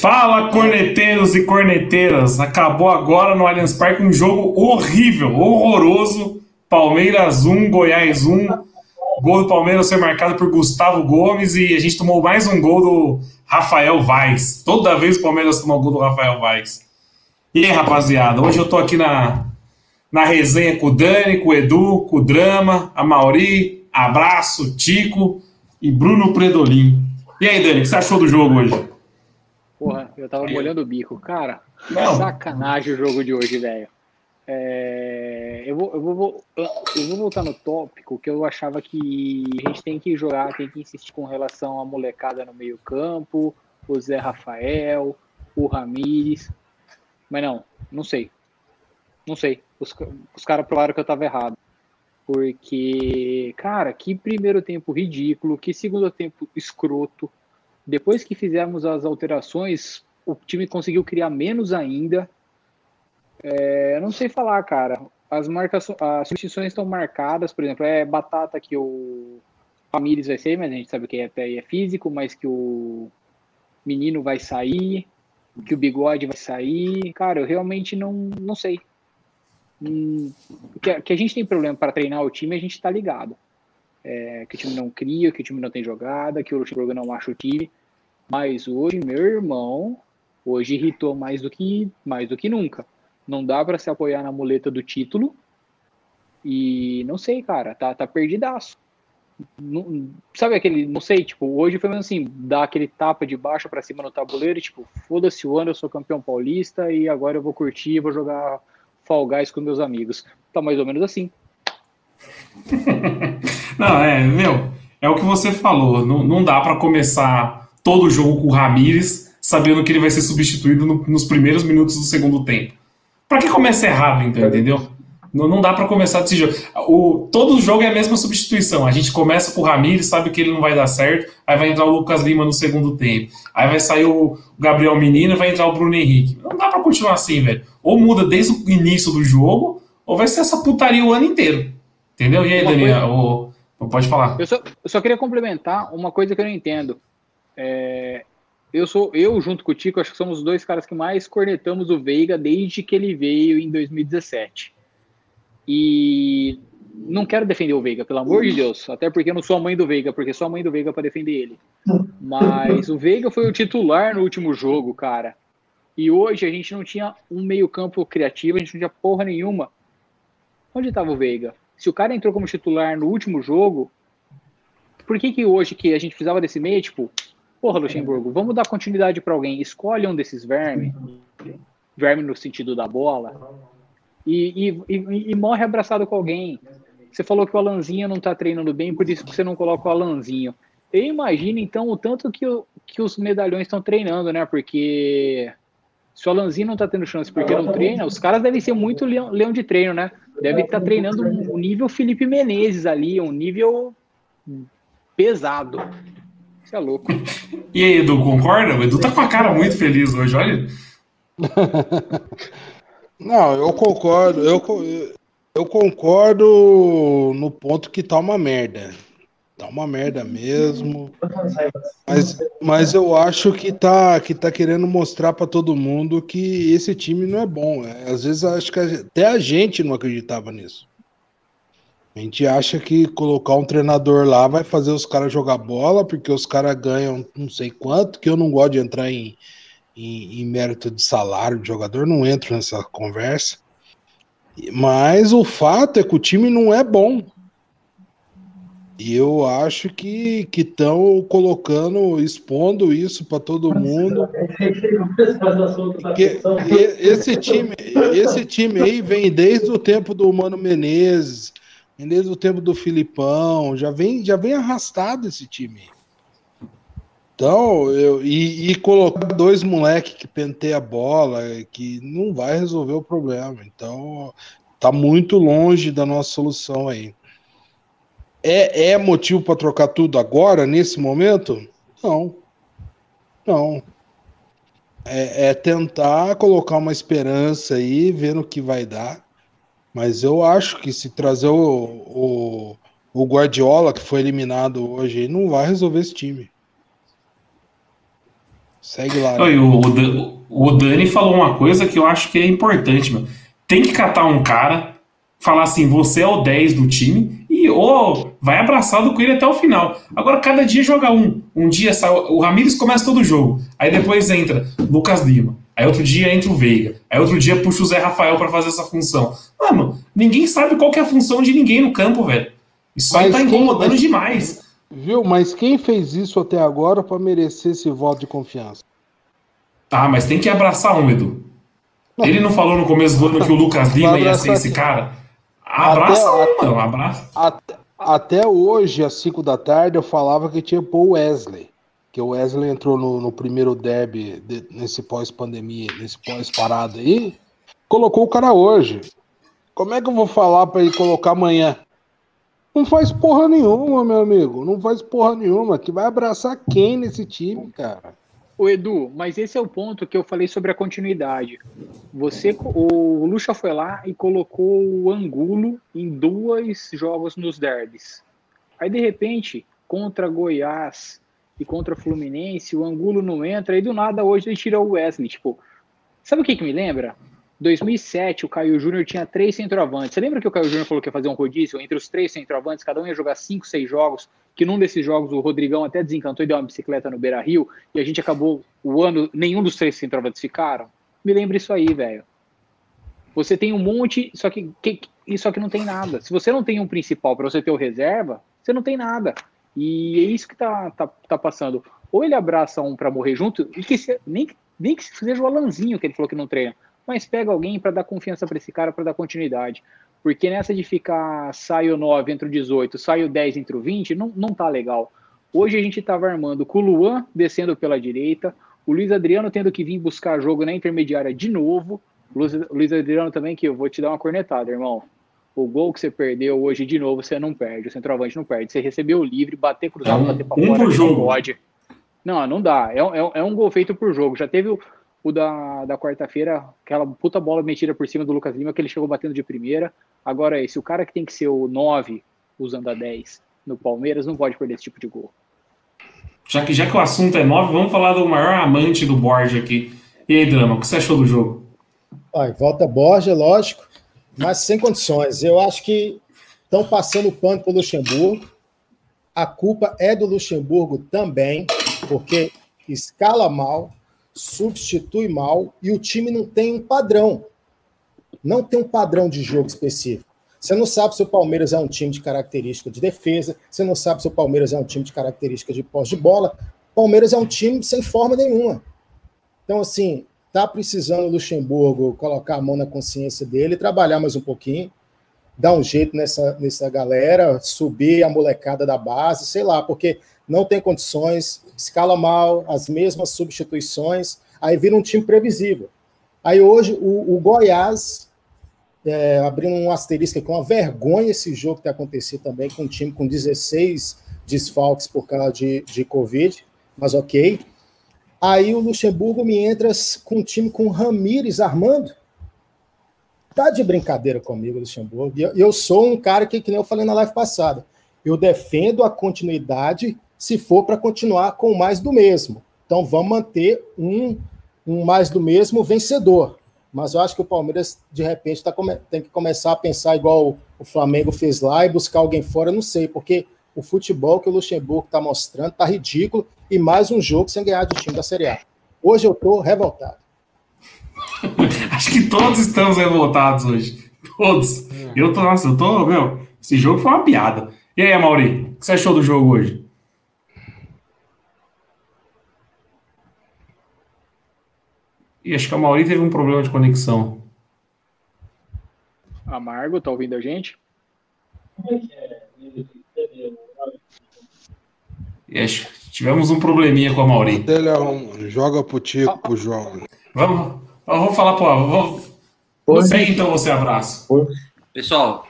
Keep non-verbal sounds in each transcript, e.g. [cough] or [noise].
Fala, corneteiros e corneteiras! Acabou agora no Allianz Parque um jogo horrível, horroroso. Palmeiras 1, Goiás 1. Gol do Palmeiras foi marcado por Gustavo Gomes e a gente tomou mais um gol do Rafael Vaz. Toda vez o Palmeiras toma gol do Rafael Vaz. E aí, rapaziada, hoje eu tô aqui na, na resenha com o Dani, com o Edu, com o Drama, a Mauri, Abraço, Tico e Bruno Predolin. E aí, Dani, o que você achou do jogo hoje? Porra, eu tava molhando o bico. Cara, Não. sacanagem o jogo de hoje, velho. É, eu, vou, eu, vou, eu vou voltar no tópico que eu achava que a gente tem que jogar, tem que insistir com relação à molecada no meio campo, o Zé Rafael, o Ramires. Mas não, não sei. Não sei. Os, os caras provaram que eu tava errado. Porque, cara, que primeiro tempo ridículo, que segundo tempo escroto. Depois que fizemos as alterações, o time conseguiu criar menos ainda. É, não sei falar, cara. As marcas, as substituições estão marcadas, por exemplo, é batata que o Ramires vai ser, mas a gente sabe que é, é físico, mas que o menino vai sair, que o bigode vai sair. Cara, eu realmente não, não sei que, que, a gente tem problema para treinar o time, a gente está ligado. É, que o time não cria, que o time não tem jogada, que o Luxemburgo não acha o time. Mas hoje, meu irmão, hoje irritou mais do que, mais do que nunca. Não dá para se apoiar na muleta do título. E não sei, cara, tá, tá perdidaço. Não, sabe aquele, não sei, tipo, hoje foi assim, dar aquele tapa de baixo para cima no tabuleiro e tipo, foda-se o ano, eu sou campeão paulista e agora eu vou curtir, vou jogar Fall Guys com meus amigos. Tá mais ou menos assim. [laughs] não, é, meu, é o que você falou. Não, não dá para começar todo o jogo com o Ramires sabendo que ele vai ser substituído no, nos primeiros minutos do segundo tempo. Para que começa errado, então, entendeu? Não, não dá para começar desse jogo. O, todo jogo é a mesma substituição. A gente começa com o Ramires, sabe que ele não vai dar certo, aí vai entrar o Lucas Lima no segundo tempo. Aí vai sair o Gabriel Menino e vai entrar o Bruno Henrique. Não dá para continuar assim, velho. Ou muda desde o início do jogo, ou vai ser essa putaria o ano inteiro. Entendeu? E aí, Daniel? Pode falar. Eu só, eu só, queria complementar uma coisa que eu não entendo. É, eu sou eu junto com o Tico, acho que somos os dois caras que mais cornetamos o Veiga desde que ele veio em 2017. E não quero defender o Veiga, pelo amor de Deus. Até porque eu não sou a mãe do Veiga, porque sou a mãe do Veiga para defender ele. Mas o Veiga foi o titular no último jogo, cara. E hoje a gente não tinha um meio-campo criativo, a gente não tinha porra nenhuma. Onde estava o Veiga? Se o cara entrou como titular no último jogo, por que que hoje que a gente precisava desse meio, tipo, porra, Luxemburgo, vamos dar continuidade para alguém, escolhe um desses vermes, verme no sentido da bola, e, e, e, e, morre abraçado com alguém. Você falou que o Alanzinho não está treinando bem, por isso que você não coloca o Alanzinho. Eu imagino, então, o tanto que, o, que os medalhões estão treinando, né? Porque se o Alanzinho não está tendo chance porque não treina, os caras devem ser muito leão, leão de treino, né? Deve estar tá treinando um, um nível Felipe Menezes ali, um nível pesado. Isso é louco. E aí, Edu, concorda? O Edu tá com a cara muito feliz hoje, olha. [laughs] Não, eu concordo. Eu, eu concordo no ponto que tá uma merda. Tá uma merda mesmo. Mas, mas eu acho que tá, que tá querendo mostrar para todo mundo que esse time não é bom. Às vezes acho que até a gente não acreditava nisso. A gente acha que colocar um treinador lá vai fazer os caras jogar bola, porque os caras ganham não sei quanto, que eu não gosto de entrar em, em, em mérito de salário de jogador, não entro nessa conversa. Mas o fato é que o time não é bom. E eu acho que estão colocando, expondo isso para todo mundo. Que, esse time, esse time aí vem desde o tempo do Mano Menezes, desde o tempo do Filipão, já vem, já vem arrastado esse time. Então, eu, e, e colocar dois moleques que penteia a bola, que não vai resolver o problema. Então, tá muito longe da nossa solução aí. É, é motivo para trocar tudo agora, nesse momento? Não. Não. É, é, tentar colocar uma esperança aí, vendo o que vai dar. Mas eu acho que se trazer o, o, o Guardiola, que foi eliminado hoje, não vai resolver esse time. Segue lá. Oi, o, o, Dani falou uma coisa que eu acho que é importante, mano. Tem que catar um cara, falar assim, você é o 10 do time, e ou vai abraçado com ele até o final. Agora, cada dia joga um. Um dia sai, o Ramires começa todo o jogo. Aí depois entra Lucas Lima. Aí outro dia entra o Veiga. Aí outro dia puxa o Zé Rafael para fazer essa função. Mano, ninguém sabe qual é a função de ninguém no campo, velho. Isso aí tá incomodando demais. Viu? Mas quem fez isso até agora para merecer esse voto de confiança? Tá, mas tem que abraçar um, Edu. Ele não falou no começo do ano que o Lucas Lima ia ser esse cara? Abraça até, um, mano, abraça. Até, até, hoje, às 5 da tarde, eu falava que tinha o Wesley. Que o Wesley entrou no, no primeiro derby de, nesse pós-pandemia, nesse pós-parada aí. Colocou o cara hoje. Como é que eu vou falar para ele colocar amanhã? Não faz porra nenhuma, meu amigo. Não faz porra nenhuma. Que vai abraçar quem nesse time, cara? O Edu, mas esse é o ponto que eu falei sobre a continuidade. Você, o Lucha foi lá e colocou o Angulo em dois jogos nos derbys. Aí de repente, contra Goiás e contra Fluminense, o Angulo não entra e do nada hoje ele tira o Wesley. Tipo, sabe o que, que me lembra? 2007, o Caio Júnior tinha três centroavantes. Você lembra que o Caio Júnior falou que ia fazer um rodízio entre os três centroavantes? Cada um ia jogar cinco, seis jogos. Que num desses jogos o Rodrigão até desencantou e deu uma bicicleta no Beira Rio. E a gente acabou o ano, nenhum dos três centroavantes ficaram. Me lembra isso aí, velho. Você tem um monte, só que, que, só que não tem nada. Se você não tem um principal para você ter o reserva, você não tem nada. E é isso que tá, tá, tá passando. Ou ele abraça um para morrer junto, e que se, nem, nem que seja o Alanzinho que ele falou que não treina mas pega alguém para dar confiança para esse cara, para dar continuidade. Porque nessa de ficar sai o 9 entre o 18, sai o 10 entre o 20, não, não tá legal. Hoje a gente estava armando com o Luan descendo pela direita, o Luiz Adriano tendo que vir buscar jogo na intermediária de novo. O Luiz, o Luiz Adriano também, que eu vou te dar uma cornetada, irmão. O gol que você perdeu hoje de novo, você não perde. O centroavante não perde. Você recebeu livre, bater cruzado, é um, bater para um fora, por jogo. pode. Não, não dá. É, é, é um gol feito por jogo. Já teve o, o da, da quarta-feira, aquela puta bola metida por cima do Lucas Lima, que ele chegou batendo de primeira. Agora, esse, o cara que tem que ser o 9, usando a 10 no Palmeiras, não pode perder esse tipo de gol. Já que, já que o assunto é 9, vamos falar do maior amante do Borja aqui. E aí, Drama, o que você achou do jogo? Ai, volta Borja, lógico, mas sem condições. Eu acho que estão passando pano para o Luxemburgo. A culpa é do Luxemburgo também, porque escala mal, substitui mal e o time não tem um padrão. Não tem um padrão de jogo específico. Você não sabe se o Palmeiras é um time de característica de defesa, você não sabe se o Palmeiras é um time de característica de pós de bola. Palmeiras é um time sem forma nenhuma. Então, assim, tá precisando o Luxemburgo colocar a mão na consciência dele, trabalhar mais um pouquinho, dar um jeito nessa, nessa galera, subir a molecada da base, sei lá, porque não tem condições, escala mal, as mesmas substituições, aí vira um time previsível. Aí hoje o, o Goiás, é, abrindo um asterisco com uma vergonha esse jogo tem acontecido também, com um time com 16 desfalques por causa de, de Covid, mas ok. Aí o Luxemburgo me entra com um time com Ramires armando. Tá de brincadeira comigo, Luxemburgo. Eu, eu sou um cara que, que nem eu falei na live passada, eu defendo a continuidade se for para continuar com mais do mesmo. Então vamos manter um, um mais do mesmo vencedor. Mas eu acho que o Palmeiras, de repente, tá, tem que começar a pensar igual o Flamengo fez lá e buscar alguém fora, não sei, porque o futebol que o Luxemburgo está mostrando está ridículo e mais um jogo sem ganhar de time da Série A. Hoje eu estou revoltado. [laughs] Acho que todos estamos revoltados hoje. Todos. É. Eu tô, nossa, eu tô, meu, esse jogo foi uma piada. E aí, Mauri, o que você achou do jogo hoje? E acho que a Mauri teve um problema de conexão. Amargo, tá ouvindo a gente? E acho, Tivemos um probleminha com a Mauri. Ele joga pro Tico, pro João. Vamos, eu vou falar, pô. Vou... Você então, você abraço. Pessoal,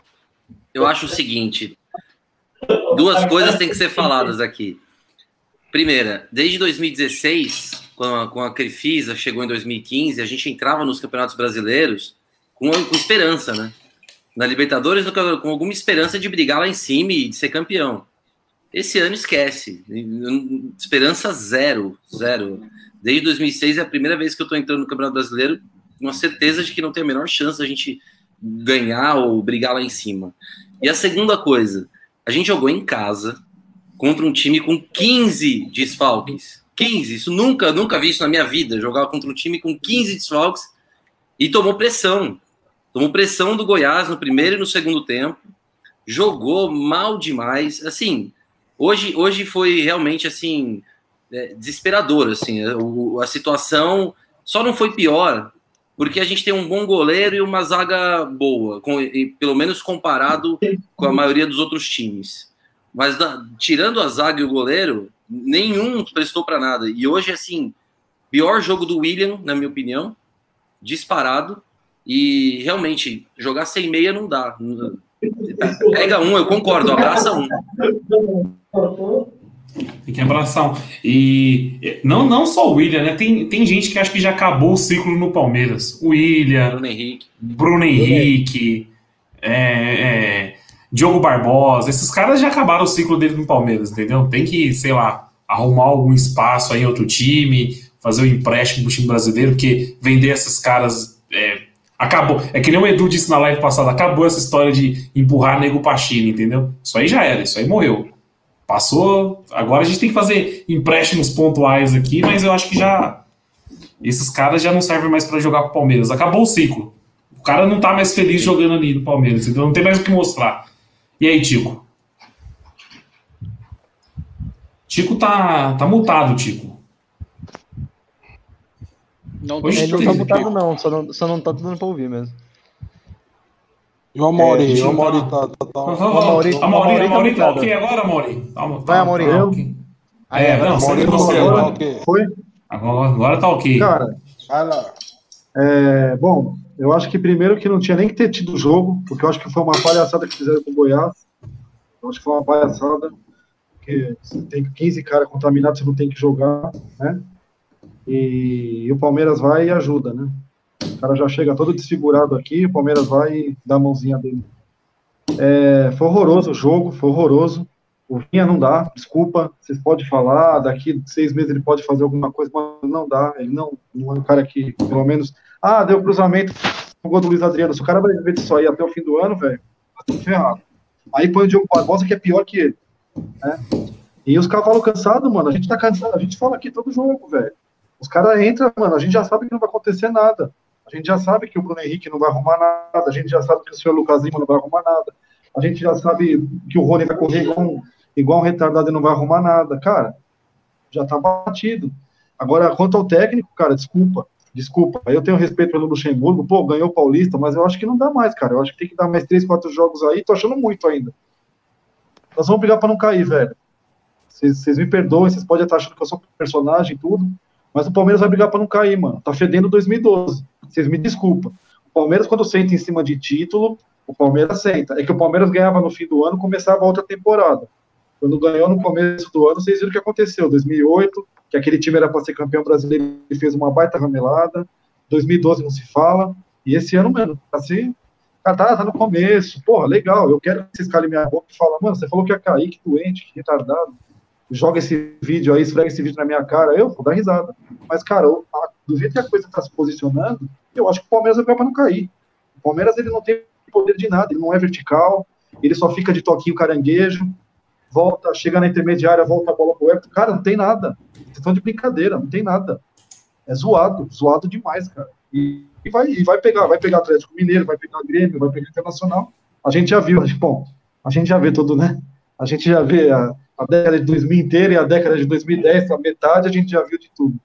eu acho o seguinte: duas coisas têm que ser faladas aqui. Primeira, desde 2016, quando a, quando a Crefisa chegou em 2015, a gente entrava nos campeonatos brasileiros com, com esperança, né? Na Libertadores, com alguma esperança de brigar lá em cima e de ser campeão. Esse ano esquece. Esperança zero, zero. Desde 2006 é a primeira vez que eu estou entrando no Campeonato Brasileiro com a certeza de que não tem a menor chance da gente ganhar ou brigar lá em cima. E a segunda coisa, a gente jogou em casa contra um time com 15 desfalques. 15, isso nunca, nunca vi isso na minha vida, jogar contra um time com 15 desfalques e tomou pressão. Tomou pressão do Goiás no primeiro e no segundo tempo. Jogou mal demais. Assim, hoje, hoje foi realmente assim é, desesperador. Assim, a, a situação só não foi pior porque a gente tem um bom goleiro e uma zaga boa, com, e, pelo menos comparado com a maioria dos outros times. Mas da, tirando a zaga e o goleiro, nenhum prestou para nada. E hoje, assim, pior jogo do William, na minha opinião, disparado. E realmente, jogar sem meia não dá. Pega um, eu concordo, abraça um. [laughs] Tem que abraçar um. E não, não só o William, né? Tem, tem gente que acha que já acabou o ciclo no Palmeiras. O William, Bruno Henrique, Bruno Henrique é, é, Diogo Barbosa, esses caras já acabaram o ciclo dele no Palmeiras, entendeu? Tem que, sei lá, arrumar algum espaço aí em outro time, fazer o um empréstimo pro time brasileiro, porque vender esses caras é, acabou. É que nem o Edu disse na live passada, acabou essa história de empurrar nego pra China, entendeu? Isso aí já era, isso aí morreu. Passou. Agora a gente tem que fazer empréstimos pontuais aqui, mas eu acho que já. Esses caras já não servem mais para jogar com o Palmeiras. Acabou o ciclo. O cara não tá mais feliz jogando ali no Palmeiras, então não tem mais o que mostrar. E aí, Tico? Tico tá, tá mutado, Tico. Não, Hoje ele não tá mutado, não só, não, só não tá dando pra ouvir mesmo. E o Amaury, é, o Amaury tá, tá, tá. O Amaury, a Amaury, Amaury tá ok agora? Tá, tá, Vai. Tá, okay. Ah, é, não, você, você agora. Foi? Agora, agora tá ok. Cara, é, bom, eu acho que primeiro que não tinha nem que ter tido jogo, porque eu acho que foi uma palhaçada que fizeram com o Goiás. Eu acho que foi uma palhaçada, porque tem 15 caras contaminados, você não tem que jogar, né? E, e o Palmeiras vai e ajuda, né? O cara já chega todo desfigurado aqui, o Palmeiras vai dá a mãozinha dele. É, foi horroroso o jogo, foi horroroso. O Vinha não dá, desculpa, vocês podem falar, daqui seis meses ele pode fazer alguma coisa, mas não dá, ele não, não é um cara que, pelo menos, ah, deu cruzamento, o gol do Luiz Adriano, se o cara vai ver disso aí até o fim do ano, velho, tá tudo ferrado. Aí põe o Diogo Barbosa, que é pior que ele, né? E os cavalos cansados, mano, a gente tá cansado, a gente fala aqui todo jogo, velho. Os caras entram, mano, a gente já sabe que não vai acontecer nada. A gente já sabe que o Bruno Henrique não vai arrumar nada, a gente já sabe que o senhor Lucas Lima não vai arrumar nada, a gente já sabe que o Rony vai correr igual igual um retardado e não vai arrumar nada. Cara, já tá batido. Agora, quanto ao técnico, cara, desculpa, desculpa. Eu tenho respeito pelo Luxemburgo, pô, ganhou o Paulista, mas eu acho que não dá mais, cara. Eu acho que tem que dar mais três, quatro jogos aí, tô achando muito ainda. Nós vamos brigar para não cair, velho. Vocês me perdoem, vocês podem estar achando que eu sou personagem e tudo, mas o Palmeiras vai brigar para não cair, mano. Tá fedendo 2012. Vocês me desculpam. O Palmeiras, quando senta em cima de título, o Palmeiras senta. É que o Palmeiras ganhava no fim do ano, começava outra temporada. Quando ganhou no começo do ano, vocês viram o que aconteceu. 2008, que aquele time era para ser campeão brasileiro e fez uma baita ramelada. 2012 não se fala. E esse ano, mano, assim, tá, tá no começo. Porra, legal. Eu quero que vocês calem minha boca e falem, mano, você falou que ia cair, que doente, que retardado. Joga esse vídeo aí, esfrega esse vídeo na minha cara. Eu vou dar risada. Mas, cara, do jeito que a coisa está se posicionando, eu acho que o Palmeiras vai para não cair. O Palmeiras ele não tem poder de nada, ele não é vertical, ele só fica de toquinho caranguejo, volta, chega na intermediária, volta a bola pro Everton. Cara, não tem nada. Vocês estão de brincadeira, não tem nada. É zoado, zoado demais, cara. E, e, vai, e vai pegar, vai pegar Atlético Mineiro, vai pegar Grêmio, vai pegar Internacional. A gente já viu, bom, a gente já vê tudo, né? A gente já vê a, a década de 2000 inteira e a década de 2010, a metade, a gente já viu de tudo.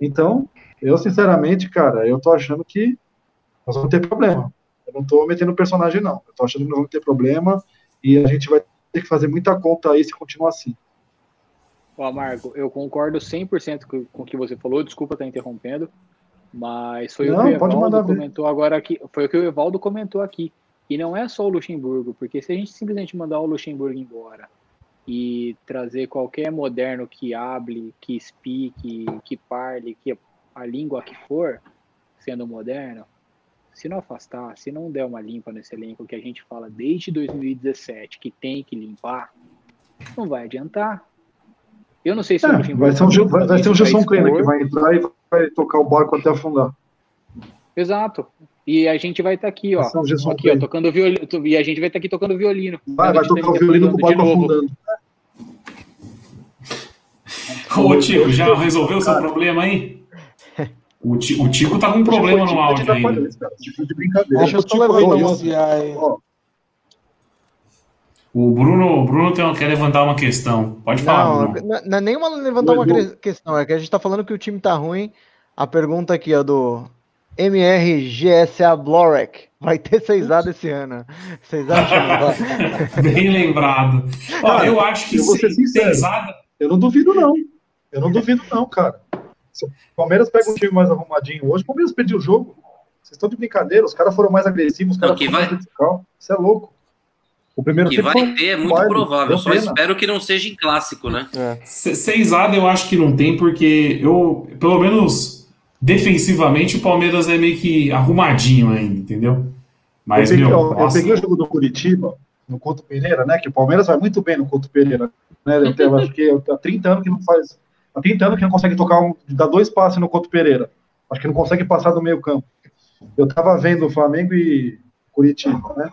Então, eu, sinceramente, cara, eu tô achando que nós vamos ter problema. Eu não tô metendo personagem, não. Eu tô achando que nós vamos ter problema e a gente vai ter que fazer muita conta aí se continuar assim. Ô, Amargo, eu concordo 100% com, com o que você falou, desculpa estar interrompendo, mas foi Não, o que o Evaldo ver. comentou agora aqui, foi o que o Evaldo comentou aqui. E não é só o Luxemburgo, porque se a gente simplesmente mandar o Luxemburgo embora e trazer qualquer moderno que hable, que explique, que parle, que a língua que for, sendo moderno, se não afastar, se não der uma limpa nesse elenco que a gente fala desde 2017 que tem que limpar, não vai adiantar. Eu não sei se É, vai ser um, vai, vai ser um Gilson. Kleina que vai entrar e vai tocar o barco até afundar. Exato. E a gente vai estar aqui, ó. Aqui, ó, tocando violino. E a gente vai estar aqui tocando violino. Vai, vai tocar o violino com o barco afundando de novo. afundando. Ô, Tico, já resolveu o seu problema aí? O, Ti- o Tico tá com um problema no áudio ainda. Tipo de brincadeira. Deixa eu só levantar Ô, uma- e outra, ó, O Bruno, o Bruno tem- quer levantar uma questão. Pode falar, Não, Bruno. não, não é nenhuma levantar uma Edu- questão, é que a gente tá falando que o time tá ruim. A pergunta aqui, ó, do MRGSA Blorek. Vai ter 6A esse ano. Vocês acham? que vai? Bem lembrado. Ó, Cara, eu acho que eu vou ser se- sincero. pesada. Eu não duvido, não. Eu não duvido, não, cara. Se o Palmeiras pega um time mais arrumadinho hoje, o Palmeiras perdeu o jogo. Vocês estão de brincadeira, os caras foram mais agressivos, os caras que foram mais vai- vertical. Isso é louco. O primeiro Que tempo vai ter, é muito baile, provável. Só pena. espero que não seja em clássico, né? Se- Seisada eu acho que não tem, porque eu, pelo menos defensivamente, o Palmeiras é meio que arrumadinho ainda, entendeu? Mas, eu, peguei, meu, ó, eu nossa, peguei o jogo do Curitiba, no Couto Pereira, né? Que o Palmeiras vai muito bem no Couto Pereira. Né? Eu, acho que há 30 anos que não faz. Há 30 anos que não consegue tocar um. dar dois passes no Couto Pereira. Acho que não consegue passar do meio campo. Eu tava vendo o Flamengo e Curitiba, né?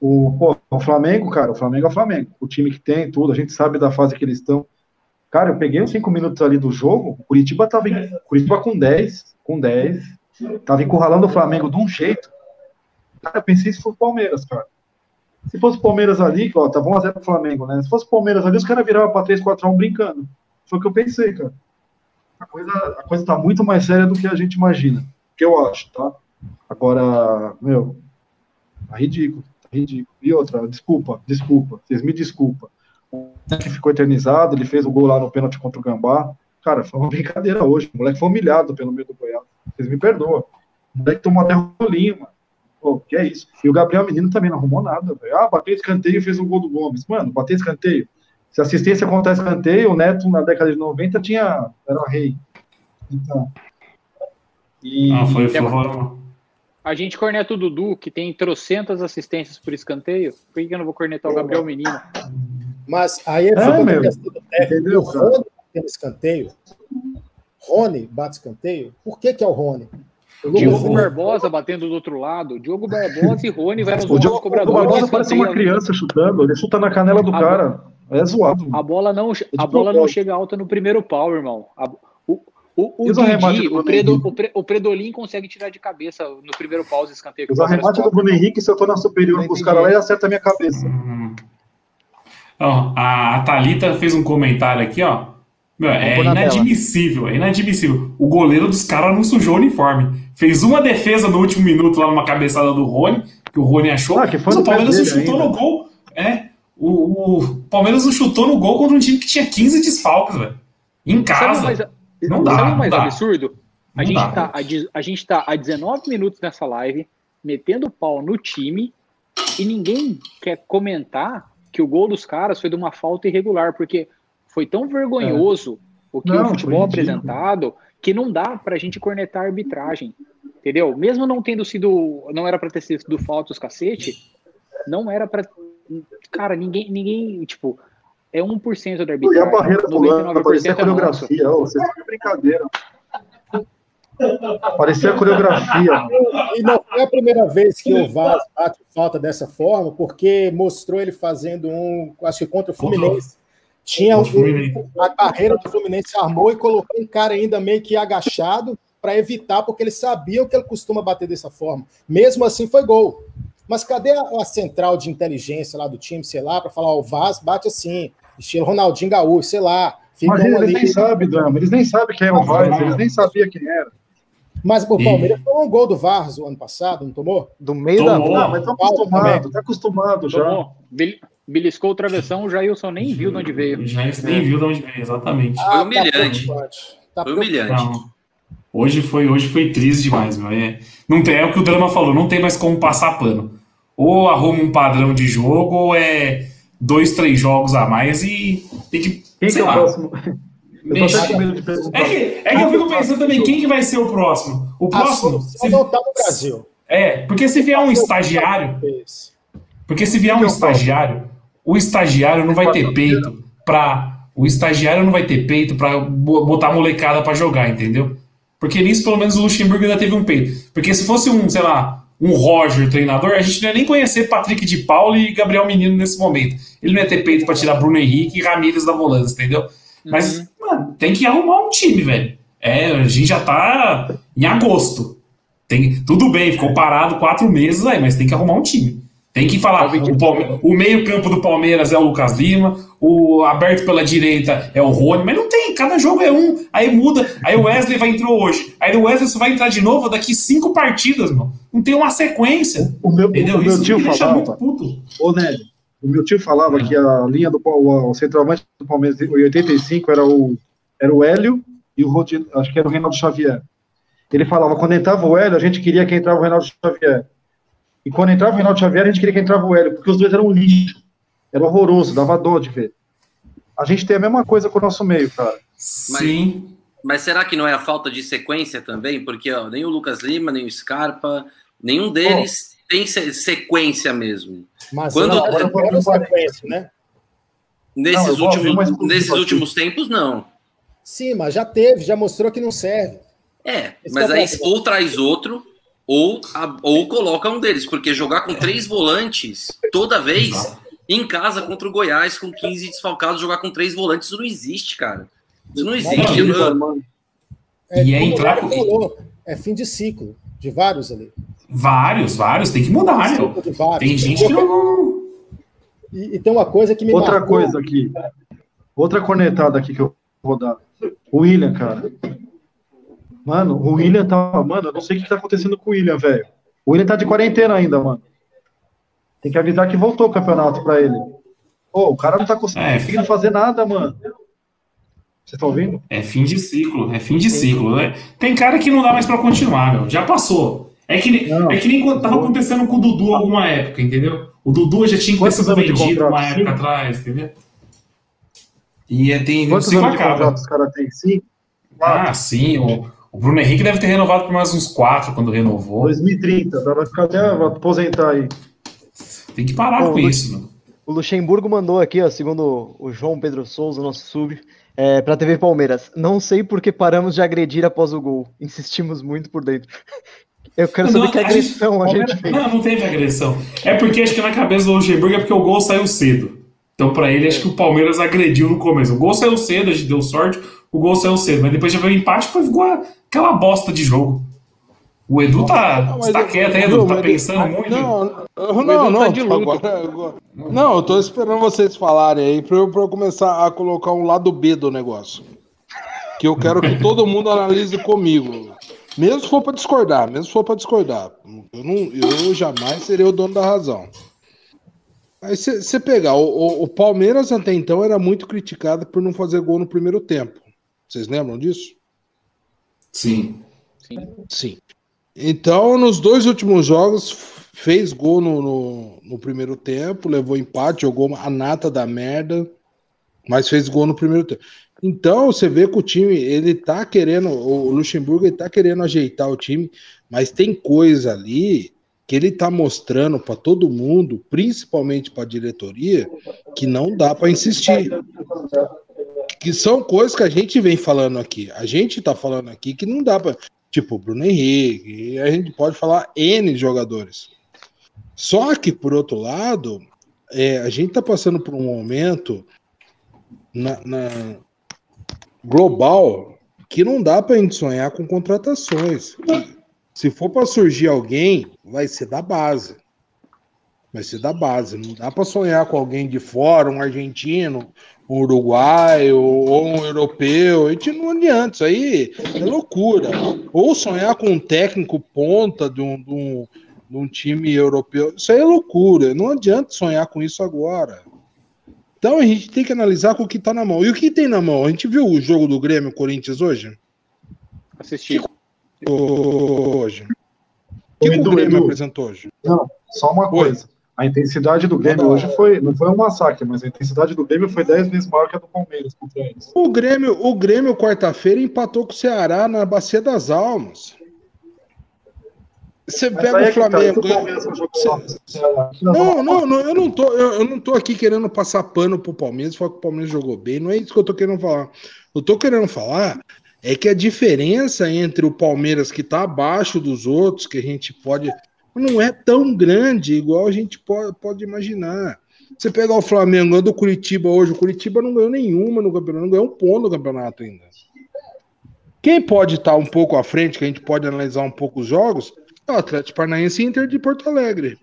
O, pô, o Flamengo, cara, o Flamengo é o Flamengo. O time que tem, tudo, a gente sabe da fase que eles estão. Cara, eu peguei os cinco minutos ali do jogo, o Curitiba tava em, Curitiba com 10, com 10, tava encurralando o Flamengo de um jeito. Cara, eu pensei se fosse o Palmeiras, cara. Se fosse o Palmeiras ali, ó, tá 1x0 pro Flamengo, né? Se fosse o Palmeiras ali, os caras viravam pra 3-4-1 brincando. Foi o que eu pensei, cara. A coisa, a coisa tá muito mais séria do que a gente imagina. Que eu acho, tá? Agora, meu, tá ridículo, tá ridículo. E outra, desculpa, desculpa, vocês me desculpa. O moleque ficou eternizado, ele fez o gol lá no pênalti contra o Gambá. Cara, foi uma brincadeira hoje. O moleque foi humilhado pelo meio do Goiás. Vocês me perdoam. O moleque tomou até rolinho, mano. Pô, que é isso? E o Gabriel Menino também não arrumou nada. Ah, bateu escanteio e fez o gol do Gomes. Mano, bateu escanteio. Se assistência contra escanteio, o Neto na década de 90 tinha. Era o rei. Então. E. ah, foi, foi- A gente corneta o Dudu, que tem trocentas assistências por escanteio. Por que que eu não vou cornetar o Gabriel Menino? Mas aí É, quando meu. questão do técnico. Entendeu, O? Rony batendo escanteio. Rony bate escanteio. Por que, que é o Rony? O Diogo Barbosa batendo do outro lado. Diogo Barbosa e Rony vai [laughs] nos O Diogo. Barbosa parece uma criança chutando, ele chuta na canela do A cara. É zoado. A bola não, de a bola não chega alta no primeiro pau, irmão. A- o o, o, Didi, o, Predo, o, Pre- o Predolin consegue tirar de cabeça no primeiro pau os escanteios. Os arremates do. Bruno Henrique, se eu tô na superior com os caras lá, ele acerta a minha cabeça. Hum. Ó, a, a Thalita fez um comentário aqui, ó. Meu, é inadmissível, é inadmissível. O goleiro dos caras não sujou o uniforme. Fez uma defesa no último minuto lá numa cabeçada do Rony, que o Rony achou. Ah, que foi mas o Palmeiras chutou ainda. no gol. É. O, o Palmeiras não chutou no gol contra um time que tinha 15 desfalques, velho. Em casa. mais, Não dá, sabe o não mais dá. absurdo? A Não gente, dá. tá, a, a gente tá há 19 minutos nessa live, metendo pau no time, e ninguém quer comentar que o gol dos caras foi de uma falta irregular, porque foi tão vergonhoso o que Não, o foi futebol apresentado que não dá pra gente cornetar a arbitragem. Entendeu? Mesmo não tendo sido. Não era pra ter sido falta os cacete, não era pra. Cara, ninguém. ninguém tipo, é 1% da E a arbitragem. barreira pulando, 99% parecia é nosso. coreografia. Ô, vocês estão de brincadeira. Parecia coreografia. E não foi a primeira vez que o Vaz bate falta dessa forma, porque mostrou ele fazendo um, acho que contra o Fluminense. Tinha um, a barreira do Fluminense armou e colocou um cara ainda meio que agachado para evitar, porque eles sabiam que ele costuma bater dessa forma. Mesmo assim, foi gol. Mas cadê a, a central de inteligência lá do time, sei lá, para falar, ó, o Vaz bate assim, estilo Ronaldinho Gaúcho, sei lá. Fica Mas eles ali. nem sabem, Drama. Eles nem sabem quem é o Vaz, eles nem sabiam quem era. Mas o Palmeiras tomou um gol do Vaz o ano passado, não tomou? Do meio da Tomou. rua. Ah, mas tá acostumado, tá acostumado já. Beliscou o travessão, o Jailson nem viu de onde veio. O Jailson nem viu de onde veio, exatamente. Foi humilhante. Tá Foi humilhante. Não. Hoje foi, hoje foi triste demais, meu. É, não tem, é o que o Drama falou, não tem mais como passar pano. Ou arruma um padrão de jogo, ou é dois, três jogos a mais e tem que. Quem que sei é o lá, próximo? É que, é que eu fico pensando também, quem que vai ser o próximo? O próximo. solução se- tá no Brasil. é, porque se vier um estagiário, porque se vier um estagiário, o estagiário não vai ter peito pra. O estagiário não vai ter peito pra bo- botar a molecada pra jogar, entendeu? Porque nisso, pelo menos, o Luxemburgo ainda teve um peito. Porque se fosse um, sei lá, um Roger treinador, a gente não ia nem conhecer Patrick de Paulo e Gabriel Menino nesse momento. Ele não ia ter peito pra tirar Bruno Henrique e Ramírez da volância, entendeu? Mas, mano, tem que arrumar um time, velho. É, a gente já tá em agosto. Tem, tudo bem, ficou parado quatro meses aí, mas tem que arrumar um time. Tem que falar, o, Palme- o meio-campo do Palmeiras é o Lucas Lima, o aberto pela direita é o Rony, mas não tem, cada jogo é um, aí muda, aí o Wesley vai entrar hoje, aí o Wesley só vai entrar de novo daqui cinco partidas, mano. Não tem uma sequência. O meu, Entendeu? o meu Isso tio me deixa falava, muito puto. ô Nélio, o meu tio falava que a linha do o centroavante do Palmeiras em 85 era o, era o Hélio e o Rodin, acho que era o Reinaldo Xavier. Ele falava, quando entrava o Hélio, a gente queria que entrava o Reinaldo Xavier. E quando entrava o Reinaldo Xavier, a gente queria que entrava o Hélio, porque os dois eram um lixo. Era horroroso, dava dó de ver. A gente tem a mesma coisa com o nosso meio, cara. Sim. Mas será que não é a falta de sequência também? Porque ó, nem o Lucas Lima, nem o Scarpa, nenhum deles tem se- sequência mesmo. Mas Quando- não, agora sequência, né? Nesses, Não, últimos, nesses aqui. últimos tempos, não. Sim, mas já teve, já mostrou que não serve. É, Esse mas é aí ou traz outro, ou, a- ou coloca um deles, porque jogar com três volantes toda vez em casa contra o Goiás com 15 desfalcados, jogar com três volantes, isso não existe, cara. Isso não existe. não, mano. É, E é entrar com- falou, é fim de ciclo, de vários ali. Vários, vários, tem que mudar, vários. Tem gente que não. E, e tem uma coisa que me Outra marcou. coisa aqui. Outra cornetada aqui que eu vou dar. O William, cara. Mano, o William tá. Mano, eu não sei o que tá acontecendo com o William, velho. O William tá de quarentena ainda, mano. Tem que avisar que voltou o campeonato pra ele. Pô, o cara não tá conseguindo É. fazer nada, mano. Vocês estão ouvindo? É fim de ciclo, é fim de ciclo. né? Tem cara que não dá mais pra continuar, meu. Já passou. É que, nem- Não. é que nem quando tava acontecendo com o Dudu alguma época, entendeu? O Dudu já tinha que ter sido vendido contrato? uma época atrás, entendeu? E é, tem Quantos anos de contrato os caras têm? Sim. Ah, sim. O, o Bruno Henrique deve ter renovado por mais uns quatro quando renovou. 2030, tá? vai ficar até aposentar aí. Tem que parar Ô, com isso, meu. O Luxemburgo mandou aqui, ó, segundo o João Pedro Souza, nosso sub, é, para TV Palmeiras. Não sei por que paramos de agredir após o gol. Insistimos muito por dentro. [laughs] Eu quero saber Não, que a gente- agressão a gente fez. Não, não teve agressão. É porque acho que na cabeça do Luxemburgo é porque o gol saiu cedo. Então, pra ele, acho que o Palmeiras agrediu no começo. O gol saiu cedo, a gente deu sorte, o gol saiu cedo. Mas depois já veio o empate, depois ficou aquela bosta de jogo. O Edu tá, Não, tá eu- quieto aí, não, Edu. Tá pensando muito. Não, não, Edu não, tá de luto. agora- agora- não, eu tô esperando vocês falarem aí pra eu, pra eu começar a colocar um lado B do negócio. Que eu quero que todo mundo analise comigo. Mesmo se for pra discordar, mesmo se for pra discordar. Eu, não, eu jamais serei o dono da razão. Aí você pegar, o, o- o Palmeiras até então era muito criticado por não fazer gol no primeiro tempo. Vocês lembram disso? Sim. Sim. Então, nos dois últimos jogos, fez gol no, no, no primeiro tempo, levou empate, jogou a nata da merda, mas fez gol no primeiro tempo. Então, você vê que o time, ele tá querendo, o Luxemburgo, ele tá querendo ajeitar o time, mas tem coisa ali que ele tá mostrando para todo mundo, principalmente para a diretoria, que não dá para insistir. Que são coisas que a gente vem falando aqui. A gente tá falando aqui que não dá para tipo Bruno Henrique, a gente pode falar N jogadores. Só que, por outro lado, é, a gente está passando por um momento na, na global que não dá para gente sonhar com contratações. Se for para surgir alguém, vai ser da base. Vai ser da base. Não dá para sonhar com alguém de fora, um argentino, um uruguaio ou um europeu. A gente não adianta. Isso aí é loucura. Ou sonhar com um técnico ponta de um, de um, de um time europeu. Isso aí é loucura. Não adianta sonhar com isso agora. Então a gente tem que analisar com o que tá na mão. E o que tem na mão? A gente viu o jogo do Grêmio Corinthians hoje? Assisti. Hoje. O que, o Grêmio Edu. apresentou hoje? Não, só uma Oi. coisa. A intensidade do Grêmio hoje foi, não foi um massacre, mas a intensidade do Grêmio foi 10 vezes maior que a do Palmeiras contra eles. O Grêmio, o Grêmio quarta-feira empatou com o Ceará na Bacia das Almas. Você Mas pega é o que tá, Flamengo. lá. Não, não, não, eu não tô, eu, eu não tô aqui querendo passar pano pro Palmeiras, falar que o Palmeiras jogou bem, não é isso que eu tô querendo falar. Eu tô querendo falar é que a diferença entre o Palmeiras que tá abaixo dos outros, que a gente pode, não é tão grande igual a gente pode, pode imaginar. Você pegar o Flamengo do Curitiba hoje, o Curitiba não ganhou nenhuma no campeonato, não ganhou um ponto no campeonato ainda. Quem pode estar um pouco à frente, que a gente pode analisar um pouco os jogos, é o Atlético Paranaense e Inter de Porto Alegre.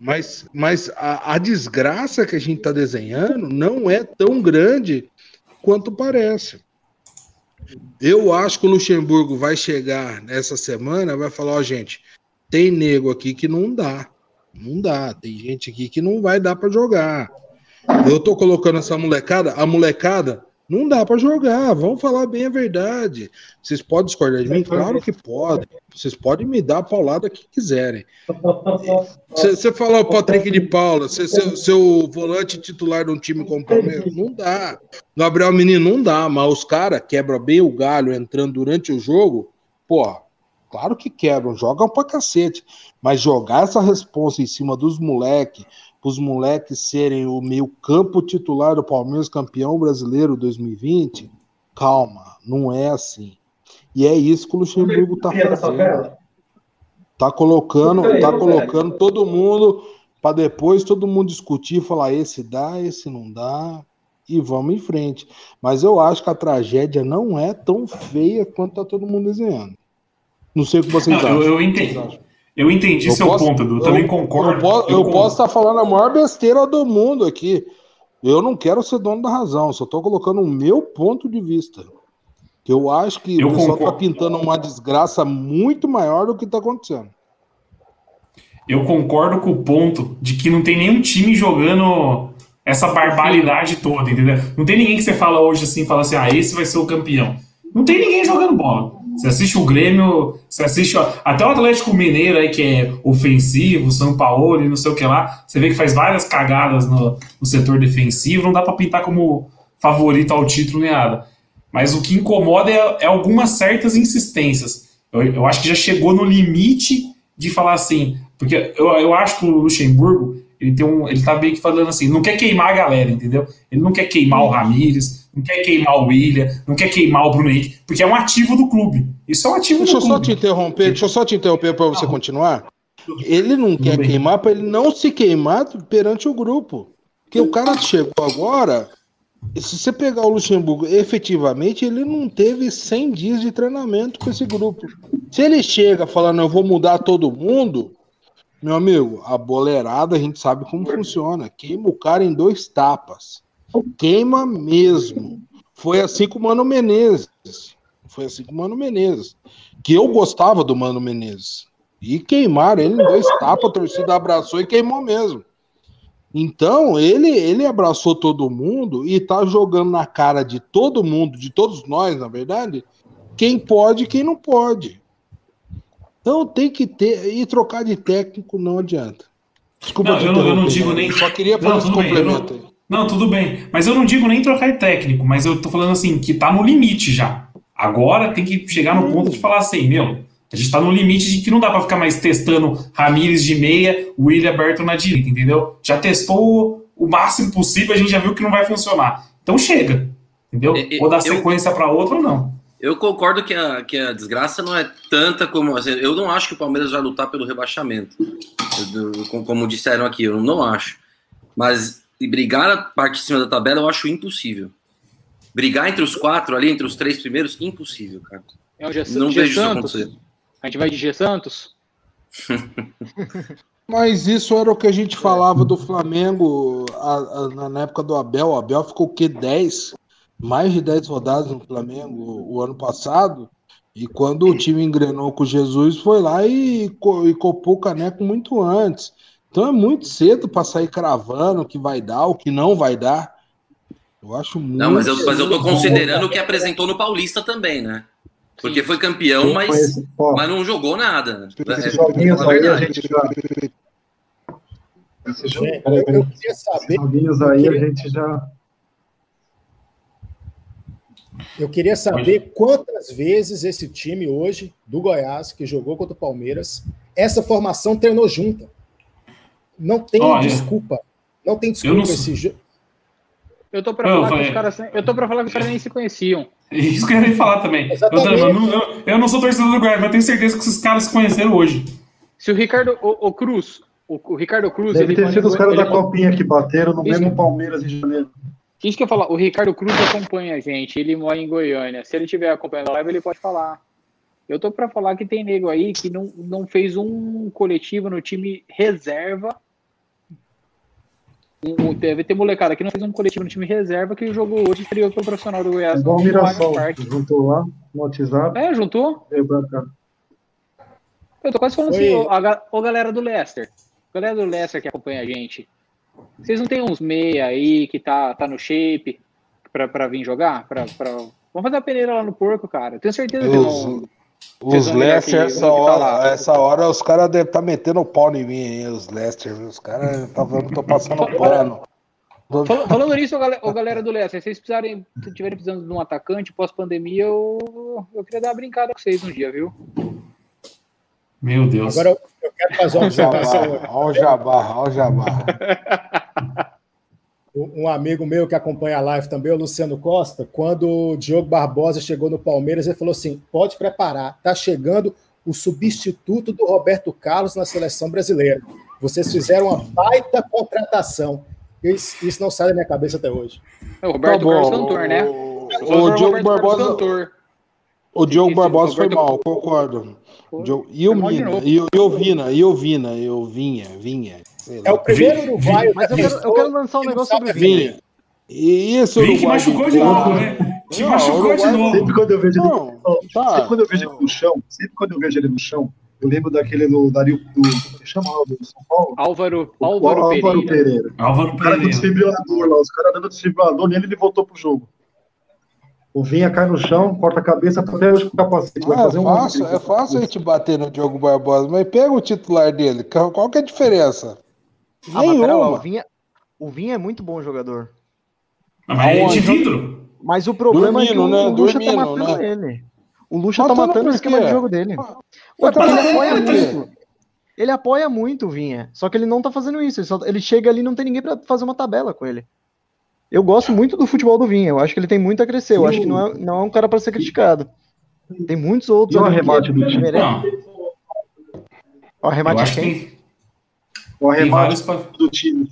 Mas, mas a, a desgraça que a gente está desenhando não é tão grande quanto parece. Eu acho que o Luxemburgo vai chegar nessa semana, vai falar, ó, gente, tem nego aqui que não dá. Não dá. Tem gente aqui que não vai dar para jogar. Eu tô colocando essa molecada, a molecada não dá para jogar. Vamos falar bem a verdade. Vocês podem discordar de mim? Claro que podem. Vocês podem me dar a paulada que quiserem. Você falar o Patrick de Paula, ser seu, seu volante titular de um time como o Palmeiras, não dá. Gabriel Menino, não dá, mas os caras quebram bem o galho entrando durante o jogo, porra, claro que quebram, jogam pra cacete. Mas jogar essa responsa em cima dos moleques, os moleques serem o meio campo titular do Palmeiras campeão brasileiro 2020, calma, não é assim. E é isso que o Luxemburgo tá fazendo. Tá colocando, tá colocando todo mundo para depois todo mundo discutir, falar esse dá, esse não dá e vamos em frente. Mas eu acho que a tragédia não é tão feia quanto tá todo mundo desenhando. Não sei o que vocês Não, acham. eu, eu entendi. Eu entendi Eu seu posso- ponto, Edu. Eu também concordo. Eu, posso, Eu posso estar falando a maior besteira do mundo aqui. Eu não quero ser dono da razão, só estou colocando o meu ponto de vista. Que eu acho que Eu o pessoal está pintando uma desgraça muito maior do que está acontecendo. Eu concordo com o ponto de que não tem nenhum time jogando essa barbaridade toda, entendeu? Não tem ninguém que você fala hoje assim, fala assim, ah, esse vai ser o campeão. Não tem ninguém jogando bola. Você assiste o Grêmio, você assiste ó, até o Atlético Mineiro aí, que é ofensivo, São Paulo e não sei o que lá, você vê que faz várias cagadas no, no setor defensivo, não dá pra pintar como favorito ao título nem nada. Mas o que incomoda é, é algumas certas insistências. Eu, eu acho que já chegou no limite de falar assim, porque eu, eu acho que o Luxemburgo, ele tem um, ele tá meio que falando assim, não quer queimar a galera, entendeu? Ele não quer queimar o Ramires, não quer queimar o William, não quer queimar o Bruno Henrique, porque é um ativo do clube. Isso é um ativo Deixa eu do só clube. te interromper, deixa eu só te interromper para você continuar. Ele não quer bem. queimar para ele não se queimar perante o grupo. Porque o cara chegou agora. Se você pegar o Luxemburgo, efetivamente, ele não teve 100 dias de treinamento com esse grupo. Se ele chega falando, eu vou mudar todo mundo, meu amigo, a boleirada a gente sabe como funciona. Queima o cara em dois tapas. Queima mesmo. Foi assim com o Mano Menezes. Foi assim com o Mano Menezes. Que eu gostava do Mano Menezes. E queimaram ele em dois tapas, a torcida abraçou e queimou mesmo. Então, ele, ele abraçou todo mundo e tá jogando na cara de todo mundo, de todos nós, na verdade, quem pode e quem não pode. Então tem que ter. E trocar de técnico não adianta. Desculpa Não, eu não- eu não digo nem- Só queria fazer Não, bem, eu não- tudo bem. Mas eu não digo nem trocar de técnico, mas eu tô falando assim, que tá no limite já. Agora tem que chegar no ponto de falar assim, meu, a gente tá no limite de que não dá pra ficar mais testando Ramires de meia, William aberto na direita, entendeu? Já testou o máximo possível, a gente já viu que não vai funcionar. Então chega, entendeu? E- e- Ou dar eu- sequência pra outra ou não. Eu concordo que a, que a desgraça não é tanta como. assim, eu não acho que o Palmeiras vai lutar pelo rebaixamento. Eu- eu- como disseram aqui, eu não acho. Mas e brigar a parte de cima da tabela eu acho impossível. Brigar entre os quatro ali, entre os três primeiros, impossível, cara. É o G, Não G vejo isso Santos. acontecer. A gente vai de G Santos? [laughs] Mas isso era o que a gente falava do Flamengo a- a- na na época do Abel. O Abel ficou o quê? 10? Mais de 10 rodadas no Flamengo o, o ano passado. E quando o time engrenou com o Jesus, foi lá e, e copou o caneco muito antes. Então é muito cedo para sair cravando o que vai dar, o que não vai dar. Eu acho muito. Não, mas eu, mas eu tô considerando o que apresentou no Paulista também, né? Porque foi campeão, mas, mas não jogou nada. Esses joguinhos aí a gente já. Esses joguinhos aí a gente já. eu queria saber quantas vezes esse time hoje do Goiás que jogou contra o Palmeiras, essa formação treinou junta. Não tem Olha, desculpa. Não tem eu desculpa não esse sei. jogo. Eu tô pra Não, falar os caras. Eu tô pra falar que os caras nem se conheciam. Isso que eu ia falar também. Eu, Exatamente. também, eu não, eu- eu não sou torcedor do Goiás, mas tenho certeza que esses caras se conheceram hoje. Se o Ricardo, o, o Cruz, o, o Ricardo Cruz, Deve ter sido os caras da Copinha que bateram no Isso. mesmo Palmeiras em janeiro. Isso que eu falar, o Ricardo Cruz acompanha a gente, ele mora em Goiânia. Se ele estiver acompanhando a live, ele pode falar. Eu tô pra falar que tem nego aí que não, não fez um coletivo no time reserva. Um- um- deve ter molecada que não fez um coletivo no time reserva que jogou hoje estreou pelo profissional do Goiás. igual o Mirassol, juntou lá no WhatsApp, É, juntou? veio pra cá. Eu tô quase falando Foi- assim, ô, a, ô galera do Leicester. Galera do Leicester que acompanha a gente. Vocês não tem uns meia aí que tá, tá no shape pra, pra vir jogar? Pra, pra... Vamos fazer a peneira lá no porco, cara. Tenho certeza que não. Os que- essa tá hora, lá. essa hora, os caras devem estar metendo o pau em mim aí, os Lester. viu? Os caras estão passando pano. Fal- Falando nisso, ô galera, do Leicester, se vocês precisarem, se tiverem precisando de um atacante pós-pandemia, eu, eu queria dar uma brincada com vocês um dia, viu? Meu Deus. Agora eu, eu quero fazer uma observação. Olha o jabá, olha o jabá. [laughs] Um amigo meu que acompanha a live também, o Luciano Costa, quando o Diogo Barbosa chegou no Palmeiras, ele falou assim: pode preparar, tá chegando o substituto do Roberto Carlos na seleção brasileira. Vocês fizeram uma baita contratação. Isso, isso não sai da minha cabeça até hoje. É o Roberto Tá bom, Carlos Cantor, né? o- O Diogo Barbosa, Cantor. o Diogo Barbosa foi mal, concordo. E o Mina, o e o Vina, e o Vina, e o Vinha, Vinha. É o primeiro uruguaio Mas eu quero, eu quero lançar um negócio sobre o Vinha. Vinha. E esse Vim que machucou de novo, né? Te Não, machucou de novo. Sempre quando eu vejo ele, Não, tá. sempre quando eu vejo ele no chão, sempre quando eu vejo ele no chão, eu lembro daquele do Dario, do, como que chama lá, do São Paulo? Álvaro, O Álvaro, Álvaro Pereira. Pereira. Álvaro O cara Pereira. desfibrilador lá, os caras dando desfibrilador nele, ele voltou pro jogo. O Vinha cai no chão, corta a cabeça, até hoje com o capacete. Vai Ah, fazer é um fácil, é fácil a gente bater no Diogo Barbosa, mas pega o titular dele. Qual qual que é a diferença? Ah, mas pera lá, o. Vinha, o Vinha é muito bom jogador. Ah, Mas é de vidro. Mas o problema é que Dormindo, o, né? o Lucha Dormindo, tá matando né? ele. O Lucha tá Matando matando o esquema de jogo dele. Mas Ué, porque ele tá apoia matando muito. Ele apoia muito o Vinha. Só que ele não tá fazendo isso. Ele, só- ele chega ali e não tem ninguém pra fazer uma tabela com ele. Eu gosto muito do futebol do Vinha. Eu acho que ele tem muito a crescer. Eu acho que não é, não é um cara pra ser criticado. Tem muitos outros E o arremate do time? O eu arremate acho de que quem? O tem vários pra... do time.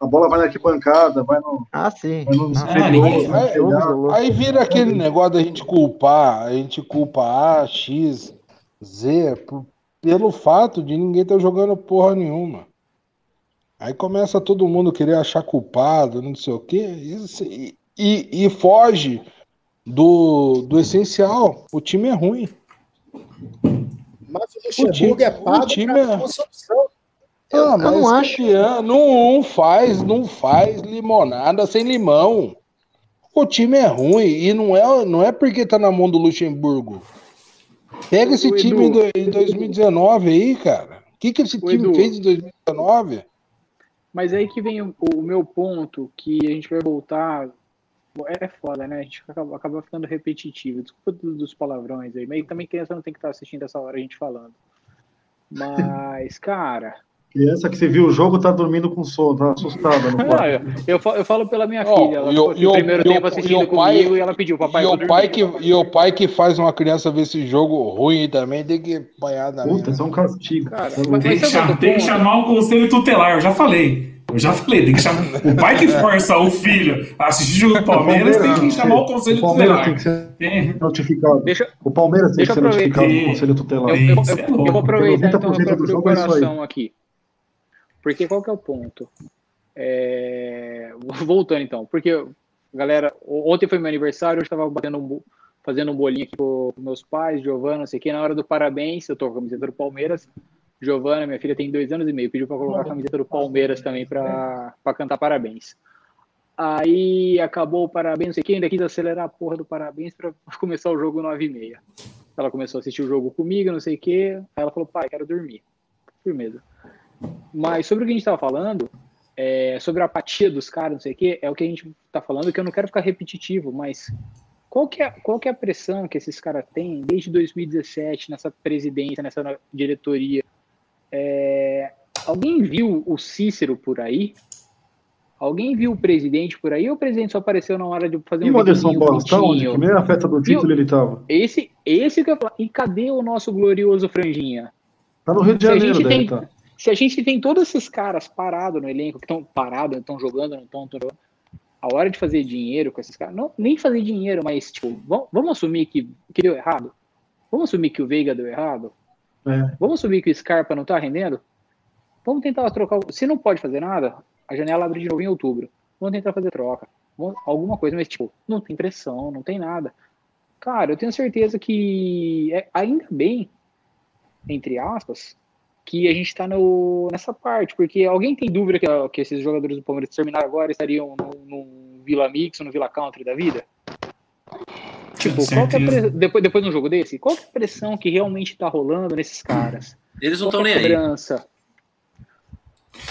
A bola vai na arquibancada, vai no. Ah, sim. Vai no Ah, superior, vai Aí, vira aquele negócio da gente culpar, a gente culpa A, X, Z, por- pelo fato de ninguém estar jogando porra nenhuma. Aí começa todo mundo querer achar culpado, não sei o quê, isso- e, e- e foge do, do essencial. O time é ruim. Mas o Luxemburgo time- é pago o time pra é- solução. Ah, eu não acho. campeão, Não, faz, não faz limonada sem limão. O time é ruim e não é, não é porque tá na mão do Luxemburgo. Pega esse Ô, time em Edu. em 2019 aí, cara. O que, que esse Ô, time Edu. fez em 2019? Mas aí que vem o, o meu ponto, que a gente vai voltar. É, é foda, né? A gente acaba, acaba ficando repetitivo. Desculpa do- dos palavrões aí, mas também criança não tem que estar assistindo essa hora a gente falando. Mas, [laughs] cara. Criança que você viu o jogo tá dormindo com sono, tá assustada [laughs] quarto. eu, eu, falo, eu falo pela minha Ó, filha. Ela e ficou o- aqui e o o- primeiro e o- tempo assistindo o pai- comigo e ela pediu, papai, E eu o, pai que, e o pai que faz uma criança ver esse jogo ruim também tem que apanhar da Puta, isso é um castigo. Cara, Você não- mas- Tem que, sabe chamar, outro tem que ponto? chamar o conselho tutelar, eu já falei. Eu já falei, tem que chamar. O pai que força o filho a assistir jogo do Palmeiras tem que chamar o conselho o Palmeiras tem tutelar. que ser notificado. Deixa, O Palmeiras tem que Deixa ser eu notificado no conselho tutelar. Eu, eu, eu- é eu vou aproveitar então 90% meu do jogo é isso aí. coração aqui. Porque qual que é o ponto? É, [laughs] Voltando então, porque, galera, ontem foi meu aniversário, eu estava batendo um, fazendo um bolinho aqui com meus pais, Giovana, não sei o que, na hora do parabéns, eu tô com a camiseta do Palmeiras, Giovana, minha filha tem dois anos e meio, pediu para colocar a camiseta do Palmeiras também para cantar parabéns. Aí acabou o parabéns, não sei quem, ainda quis acelerar a porra do parabéns para [laughs] começar o jogo 9 e meia. Ela começou a assistir o jogo comigo, não sei o quê. Aí ela falou, pai, quero dormir. Firmeza. Mas sobre o que a gente estava falando, é, sobre a apatia dos caras, não sei o quê, é o que a gente está falando, que eu não quero ficar repetitivo, mas qual que é, qual que é a pressão que esses caras têm desde 2017 nessa presidência, nessa diretoria? É, alguém viu o Cícero por aí? Alguém viu o presidente por aí ou o presidente só apareceu na hora de fazer e um E o Anderson Barros, tá onde? Primeira festa do título ele tava. Esse, esse que eu E cadê o nosso glorioso Franjinha? Tá no Rio de Janeiro, gente, tem, tá. Se a gente tem todos esses caras parados no elenco, que estão parados, estão jogando, não estão a hora de fazer dinheiro com esses caras, não, nem fazer dinheiro, mas tipo, vamos, vamos assumir que, que deu errado? Vamos assumir que o Veiga deu errado? É. Vamos assumir que o Scarpa não tá rendendo? Vamos tentar trocar. Se não pode fazer nada, a janela abre de novo em outubro. Vamos tentar fazer troca. Vamos, alguma coisa, mas tipo, não tem pressão, não tem nada. Cara, eu tenho certeza que é, ainda bem, entre aspas, que a gente está nessa parte, porque alguém tem dúvida que, que esses jogadores do Palmeiras terminaram agora estariam no, no Vila Mix ou no Vila Country da vida? Tipo, qual que é depois, depois de um jogo desse, qual que é a pressão que realmente está rolando nesses caras? Eles não estão é nem cobrança? aí.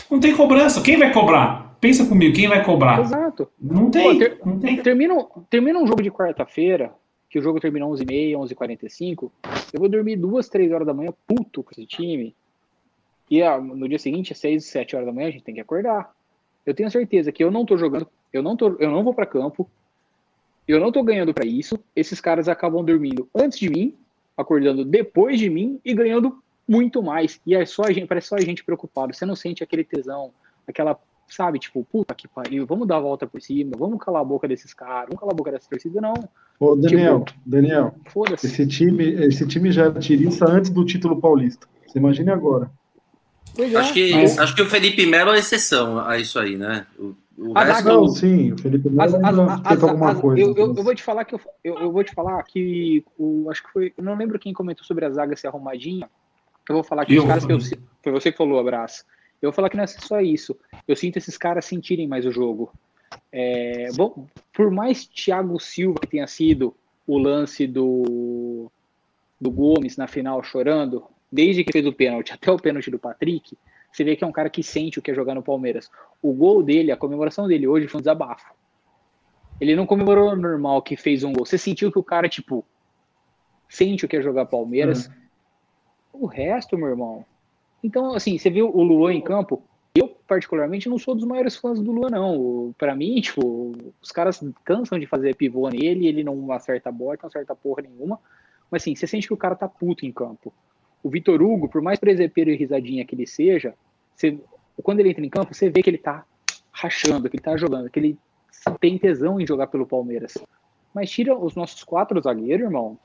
Não tem cobrança. Quem vai cobrar? Pensa comigo, quem vai cobrar? Exato. Não tem. Pô, ter, não tem. Termina, termina um jogo de quarta-feira, que o jogo termina 11h30, 11h45. Eu vou dormir duas, três horas da manhã, puto com esse time. E no dia seguinte, às 6, 7 horas da manhã, a gente tem que acordar. Eu tenho certeza que eu não tô jogando, eu não, tô, eu não vou para campo, eu não tô ganhando para isso. Esses caras acabam dormindo antes de mim, acordando depois de mim e ganhando muito mais. E é só a gente, parece só a gente preocupado. Você não sente aquele tesão, aquela, sabe, tipo, puta que pariu, vamos dar a volta por cima, vamos calar a boca desses caras, vamos calar a boca dessa torcida, não. Ô, Daniel, tipo, Daniel, esse time, esse time já é tirista antes do título paulista. Você imagine agora. É, acho, que, mas... acho que o Felipe Melo é exceção a isso aí, né? O, o resto... Não, sim, o Felipe Melo as, alguma coisa. Eu, eu, eu, vou te falar que eu, eu, eu, vou te falar que o, acho que foi, eu não lembro quem comentou sobre a zaga ser arrumadinha, eu vou falar que os caras que eu foi você que falou, abraço. Eu vou falar que não é só isso. Eu sinto esses caras sentirem mais o jogo. É, bom, por mais Thiago Silva que tenha sido o lance do, do Gomes na final chorando, desde que fez o pênalti até o pênalti do Patrick, você vê que é um cara que sente o que é jogar no Palmeiras. O gol dele, a comemoração dele hoje foi um desabafo. Ele não comemorou normal que fez um gol. Você sentiu que o cara, tipo, sente o que é jogar Palmeiras. Uhum. O resto, meu irmão. Então, assim, você viu o Luan em campo? Eu, particularmente, não sou dos maiores fãs do Luan, não. Para mim, tipo, os caras cansam de fazer pivô nele, ele não acerta a bola, não acerta porra nenhuma. Mas, assim, você sente que o cara tá puto em campo. O Vitor Hugo, por mais presepeiro e risadinha que ele seja, você, quando ele entra em campo, você vê que ele tá rachando, que ele tá jogando, que ele tem tesão em jogar pelo Palmeiras. Mas tira os nossos quatro zagueiros, irmão,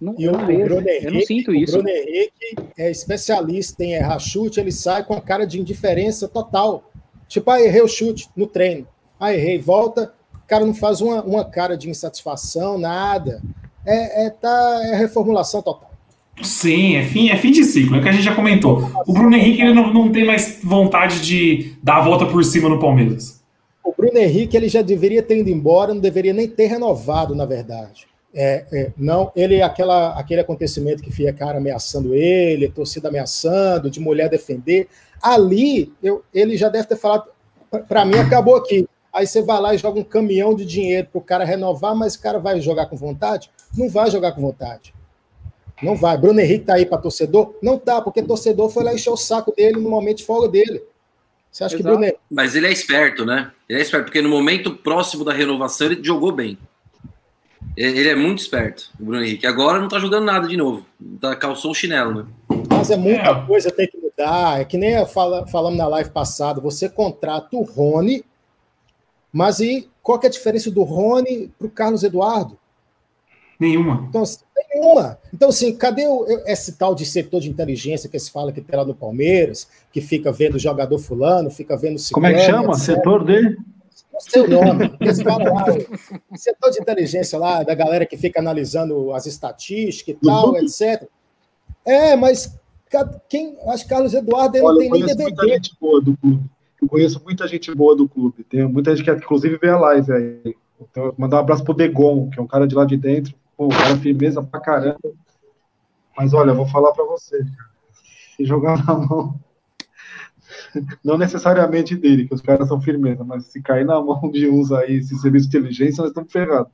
não, e o, não vejo, Henrique, eu não sinto isso. O Bruno Henrique é especialista em errar chute, ele sai com a cara de indiferença total. Tipo, ah, errei o chute no treino. Ah, errei, volta, o cara não faz uma, uma cara de insatisfação, nada. É, é, tá, é reformulação total. Sim, é fim, é fim de ciclo, é o que a gente já comentou. O Bruno Henrique ele não, não tem mais vontade de dar a volta por cima no Palmeiras. O Bruno Henrique ele já deveria ter ido embora, não deveria nem ter renovado, na verdade. É, é, não, ele aquela, aquele acontecimento que fica cara ameaçando ele, torcida ameaçando, de mulher defender. Ali, eu, ele já deve ter falado, para mim acabou aqui. Aí você vai lá e joga um caminhão de dinheiro para o cara renovar, mas o cara vai jogar com vontade? Não vai jogar com vontade. Não vai. Bruno Henrique tá aí para torcedor? Não tá, porque torcedor foi lá encher o saco dele no momento de folga dele. Você acha Exato. que Bruno Henrique... Mas ele é esperto, né? Ele é esperto, porque no momento próximo da renovação ele jogou bem. Ele é muito esperto, o Bruno Henrique. Agora não tá jogando nada de novo. Tá, calçou o chinelo, né? Mas é muita é. coisa tem que mudar. É que nem fala, falamos na live passada. Você contrata o Rony, mas e qual que é a diferença do Rony pro Carlos Eduardo? Nenhuma. Então, assim, nenhuma. Então, assim, cadê o, esse tal de setor de inteligência que se fala que tem lá no Palmeiras, que fica vendo o jogador fulano, fica vendo o Como é que chama? Etc. Setor dele? Não sei o nome. Lá, o setor de inteligência lá, da galera que fica analisando as estatísticas e tal, etc. É, mas, quem, acho que Carlos Eduardo ele Olha, não eu tem nem conheço muita DVD. gente boa do clube. Eu conheço muita gente boa do clube. Tem muita gente que inclusive vê a live aí. Então, mandar um abraço pro Degon, que é um cara de lá de dentro. Pô, cara firmeza pra caramba. Mas olha, eu vou falar pra você. cara. Se jogar na mão. [laughs] Não necessariamente dele, que os caras são firmeza, mas se cair na mão de uns aí, esse serviço de inteligência, nós estamos ferrados.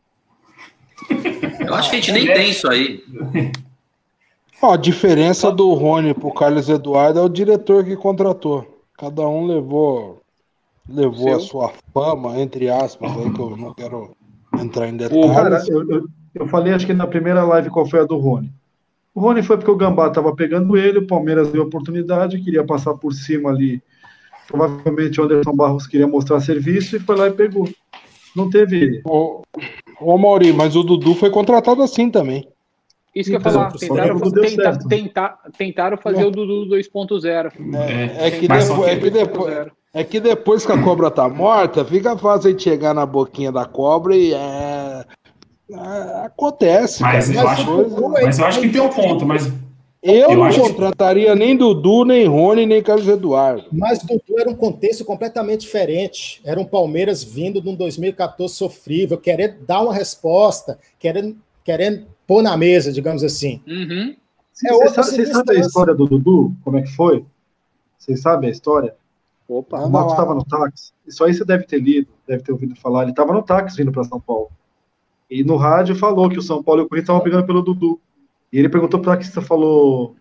Eu acho que a gente nem tem isso aí. Ó, a diferença do Rony pro Carlos Eduardo é o diretor que contratou. Cada um levou levou Seu. a sua fama, entre aspas, aí que eu não quero entrar em Ô, cara, detalhes. eu, eu, eu falei, acho que na primeira live, qual foi a do Rony. O Rony foi porque o Gambá estava pegando ele, o Palmeiras deu oportunidade, queria passar por cima ali. Provavelmente o Anderson Barros queria mostrar serviço e foi lá e pegou. Não teve. Ô, ô Mauri, mas o Dudu foi contratado assim também. Isso que eu ia Então, falar. Tentaram, tenta- tenta- tentaram fazer o Dudu 2.0. É. É que, é, que depois, é que depois que a cobra tá morta, fica fácil de chegar na boquinha da cobra e é, acontece. Mas cara. eu acho, é- mas eu acho que tem um ponto, mas Eu, eu não acho que- contrataria nem Dudu, nem Rony, nem Carlos Eduardo. Mas Dudu era um contexto completamente diferente. Era um Palmeiras vindo de um 2014 sofrível, querendo dar uma resposta, querendo, querendo pôr na mesa, digamos assim. Uhum. É Vocês outra sabem vocês sabem a história do Dudu? Como é que foi? Vocês sabem a história? Opa. O Marcos estava no táxi. Isso aí você deve ter lido, deve ter ouvido falar. Ele estava no táxi vindo para São Paulo. E no rádio falou que o São Paulo e o Corinthians estavam brigando pelo Dudu. E ele perguntou para o taxista, falou...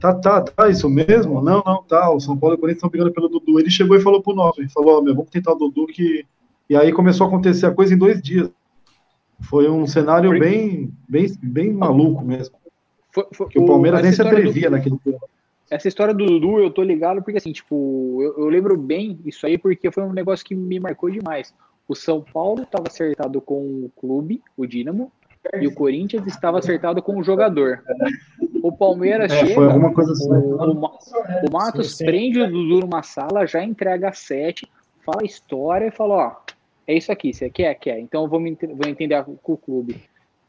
Tá, tá, tá, isso mesmo? Não, não, tá. O São Paulo e o Corinthians estão brigando pelo Dudu. Ele chegou e falou pro nosso, ele falou, ó, meu, vamos tentar o Dudu que... E aí começou a acontecer a coisa em dois dias. Foi um cenário bem, bem, bem maluco mesmo. Foi- foi- Que o Palmeiras nem se história do- atrevia naquele tempo. Essa história do Dudu, eu tô ligado porque, assim, tipo, eu, eu lembro bem isso aí porque foi um negócio que me marcou demais. O São Paulo estava acertado com o clube, o Dínamo, e o Corinthians estava acertado com o jogador. O Palmeiras É, chega, foi alguma coisa assim. o, o Ma- o Matos Sim, sim. prende o Dudu numa sala, já entrega sete, fala a história e fala, ó, é isso aqui, você quer? Quer. Então eu vou, me, ent- vou entender com o clube.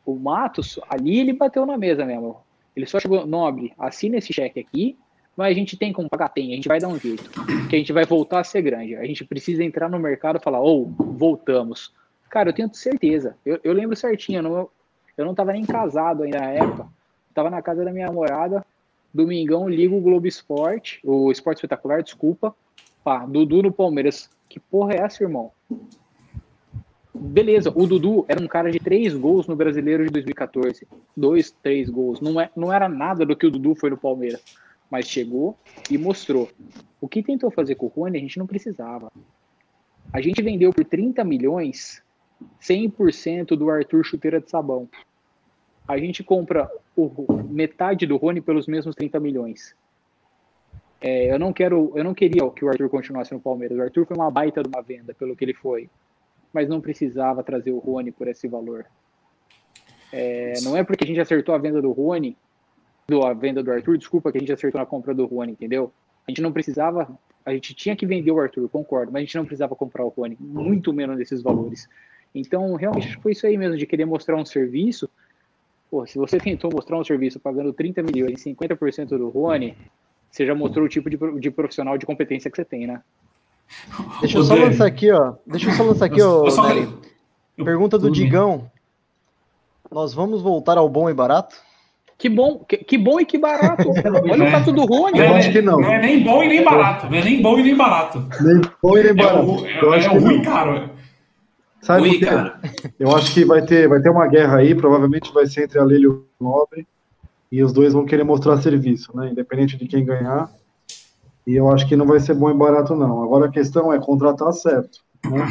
O Matos, ali ele bateu na mesa mesmo. Ele só chegou, nobre, assina esse cheque aqui, mas a gente tem como pagar? Tem, a gente vai dar um jeito. Que a gente vai voltar a ser grande. A gente precisa entrar no mercado e falar, ou, voltamos. Cara, eu tenho certeza. Eu, eu lembro certinho, eu não, eu não tava nem casado ainda na época. Tava na casa da minha namorada, domingão, ligo o Globo Esporte, o Esporte Espetacular, desculpa. Pá, Dudu no Palmeiras. Que porra é essa, irmão? Beleza, o Dudu era um cara de três gols no Brasileiro de 2014. Dois, três gols. Não, é, não era nada do que o Dudu foi no Palmeiras. Mas chegou e mostrou. O que tentou fazer com o Rony, a gente não precisava. A gente vendeu por 30 milhões 100% do Arthur Chuteira de Sabão. A gente compra o, metade do Rony pelos mesmos 30 milhões. É, eu não quero, eu não queria que o Arthur continuasse no Palmeiras. O Arthur foi uma baita de uma venda pelo que ele foi, mas não precisava trazer o Rony por esse valor. É, não é porque a gente acertou a venda do Rony, a venda do Arthur, desculpa, que a gente acertou na compra do Rony, entendeu? A gente não precisava, a gente tinha que vender o Arthur, concordo, mas a gente não precisava comprar o Rony, muito menos desses valores. Então, realmente foi isso aí mesmo, de querer mostrar um serviço. Pô, se você tentou mostrar um serviço pagando 30 milhões e 50% do Rony, você já mostrou o tipo de, de profissional de competência que você tem, né? Deixa eu só lançar aqui, ó. Deixa eu só lançar aqui, ó. Pergunta do. Digão. Nós vamos voltar ao bom e barato? Que bom, que, que bom e que barato. [laughs] Olha É. o caso do Rony. Não Eu é, acho que não. não é nem bom e nem barato. Não é nem bom e nem barato. Nem bom e nem É, barato. é, Eu acho é que o ruim caro. Sabe Ui, cara. Eu acho que vai ter, vai ter uma guerra aí, provavelmente vai ser entre a Lele e o Nobre, e os dois vão querer mostrar serviço, né? Independente de quem ganhar. E eu acho que não vai ser bom e barato, não. Agora a questão é contratar certo, né?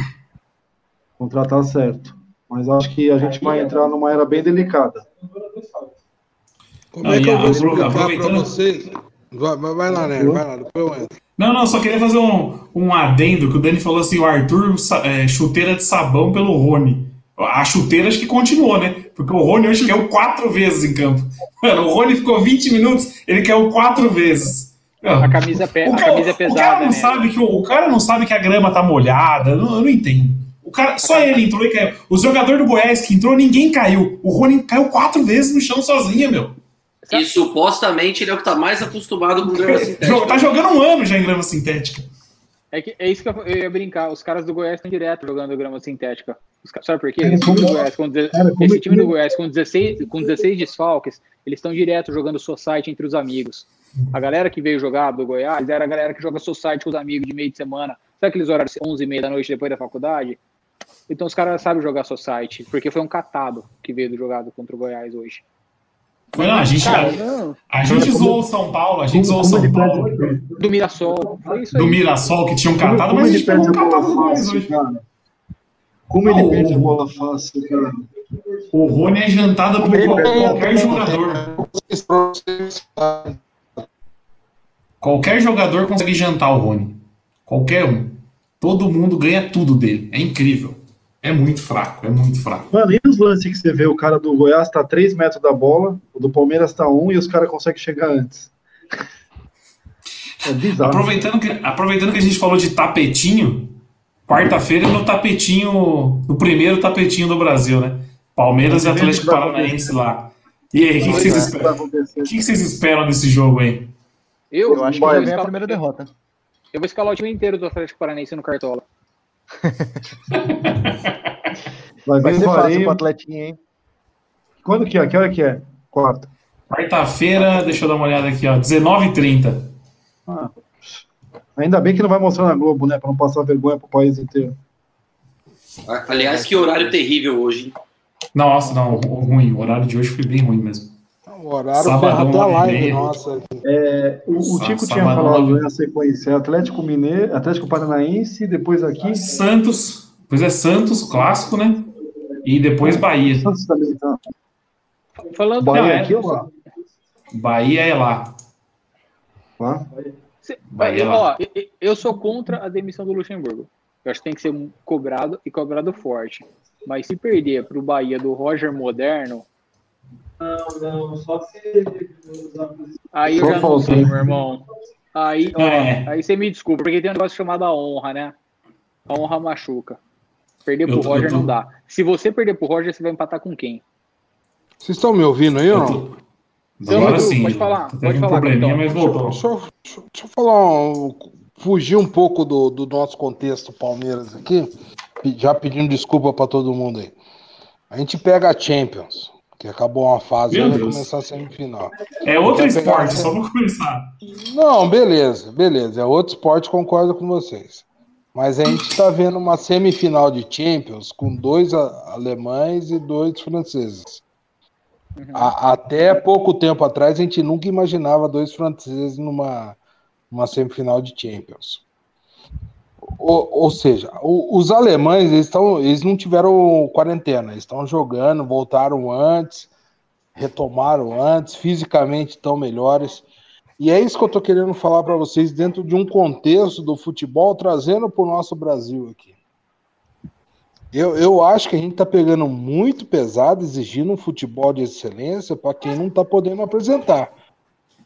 Contratar certo. Mas acho que a gente vai entrar numa era bem delicada. Como é que Aí, eu vou explicar para aproveitando- vocês? Vai, vai, lá, né? Vai lá, depois eu entro. Não, não, só queria fazer um, um adendo que o Dani falou assim: o Arthur é, chuteira de sabão pelo Rony. A chuteira acho que continuou, né? Porque o Rony hoje caiu quatro vezes em campo. Mano, o Rony ficou 20 minutos, ele caiu quatro vezes. A camisa, pe- O a cara, camisa é o cara pesada, não né? sabe que o, o cara não sabe que a grama tá molhada. Eu não, eu não entendo. O cara, só ele entrou e caiu. O jogador do Goiás que entrou, ninguém caiu. O Rony caiu quatro vezes no chão sozinho, meu. E supostamente ele é o que tá mais acostumado com [laughs] grama sintética. Tá jogando um ano já em grama sintética. É, que, é isso que eu ia brincar. Os caras do Goiás estão direto jogando grama sintética. Os, sabe por quê? Esse time do Goiás com, esse time do Goiás com 16, com 16 desfalques, eles estão direto jogando society entre os amigos. A galera que veio jogar do Goiás era a galera que joga society com os amigos de meio de semana. Sabe aqueles horários 11 e meia da noite depois da faculdade? Então os caras sabem jogar society, porque foi um catado que veio jogado contra o Goiás hoje. Foi, não, a gente, Cara, a, a gente zoou o São Paulo, a gente zoou o São Paulo. Do Mirassol. Foi isso aí. Do Mirassol, que tinha um catado, como, mas a gente pegou um catado do Goiás hoje. Como ele perde a bola fácil, cara. O Rony é jantado por qualquer jogador. Qualquer jogador consegue jantar o Rony. Qualquer um. Todo mundo ganha tudo dele. É incrível. É muito fraco, é muito fraco. Mano, e os lances que você vê? O cara do Goiás tá a 3 metros da bola, o do Palmeiras tá 1 e os caras conseguem chegar antes. É bizarro. Aproveitando que, aproveitando que a gente falou de tapetinho, quarta-feira no tapetinho, no primeiro tapetinho do Brasil, né? Palmeiras e Atlético Paranaense lá. E aí, o que, que, vocês esperam? O que, que vocês esperam desse jogo aí? Eu, eu acho que vai vir a primeira derrota. Eu vou escalar o time inteiro do Atlético Paranaense no Cartola. Vai, vai ser fácil pro Atletinho, hein? Quando que é? Que hora que é? Quarta. Quarta-feira, deixa eu dar uma olhada aqui, ó. 19h30. Ah, ainda bem que não vai mostrar na Globo, né? Pra não passar vergonha pro país inteiro. Aliás, que horário terrível hoje. Nossa, não, ruim. O horário de hoje foi bem ruim mesmo. O horário Sabadão, até a live, nossa. É, o, o Tico tinha falado na sequência Atlético Mineiro, Atlético Paranaense, depois aqui. Santos, depois é Santos, clássico, né? E depois Bahia. Santos também tá. Falando Bahia não, é aqui ou lá? Bahia é lá. Lá? Bahia é lá. Ó, eu sou contra a demissão do Luxemburgo. Eu acho que tem que ser cobrado e cobrado forte. Mas se perder para o Bahia do Roger Moderno, não, não, só se. Aí eu já não sei, meu irmão. Aí, ó, é. aí você me desculpa, porque tem um negócio chamado a honra, né? A honra machuca. Perder pro Roger tô... não dá. Se você perder pro Roger, você vai empatar com quem? Vocês estão me ouvindo aí ou não? Tô... Agora sim. Pode falar. Pode falar. Um probleminha, mas voltou. Deixa, deixa, deixa eu falar, um, fugir um pouco do, do nosso contexto Palmeiras aqui, já pedindo desculpa para todo mundo aí. A gente pega a Champions. Que acabou uma fase e vai começar a semifinal. É outro esporte, só vou começar. Não, beleza, beleza. É outro esporte, concordo com vocês. Mas a gente está vendo uma semifinal de Champions com dois alemães e dois franceses. Uhum. A, até pouco tempo atrás, a gente nunca imaginava dois franceses numa, numa semifinal de Champions. Ou, ou seja, o, os alemães eles, tão, eles não tiveram quarentena, estão jogando, voltaram antes, retomaram antes, fisicamente estão melhores. E é isso que eu estou querendo falar para vocês dentro de um contexto do futebol, trazendo para o nosso Brasil aqui. Eu, eu acho que a gente está pegando muito pesado, exigindo um futebol de excelência para quem não está podendo apresentar.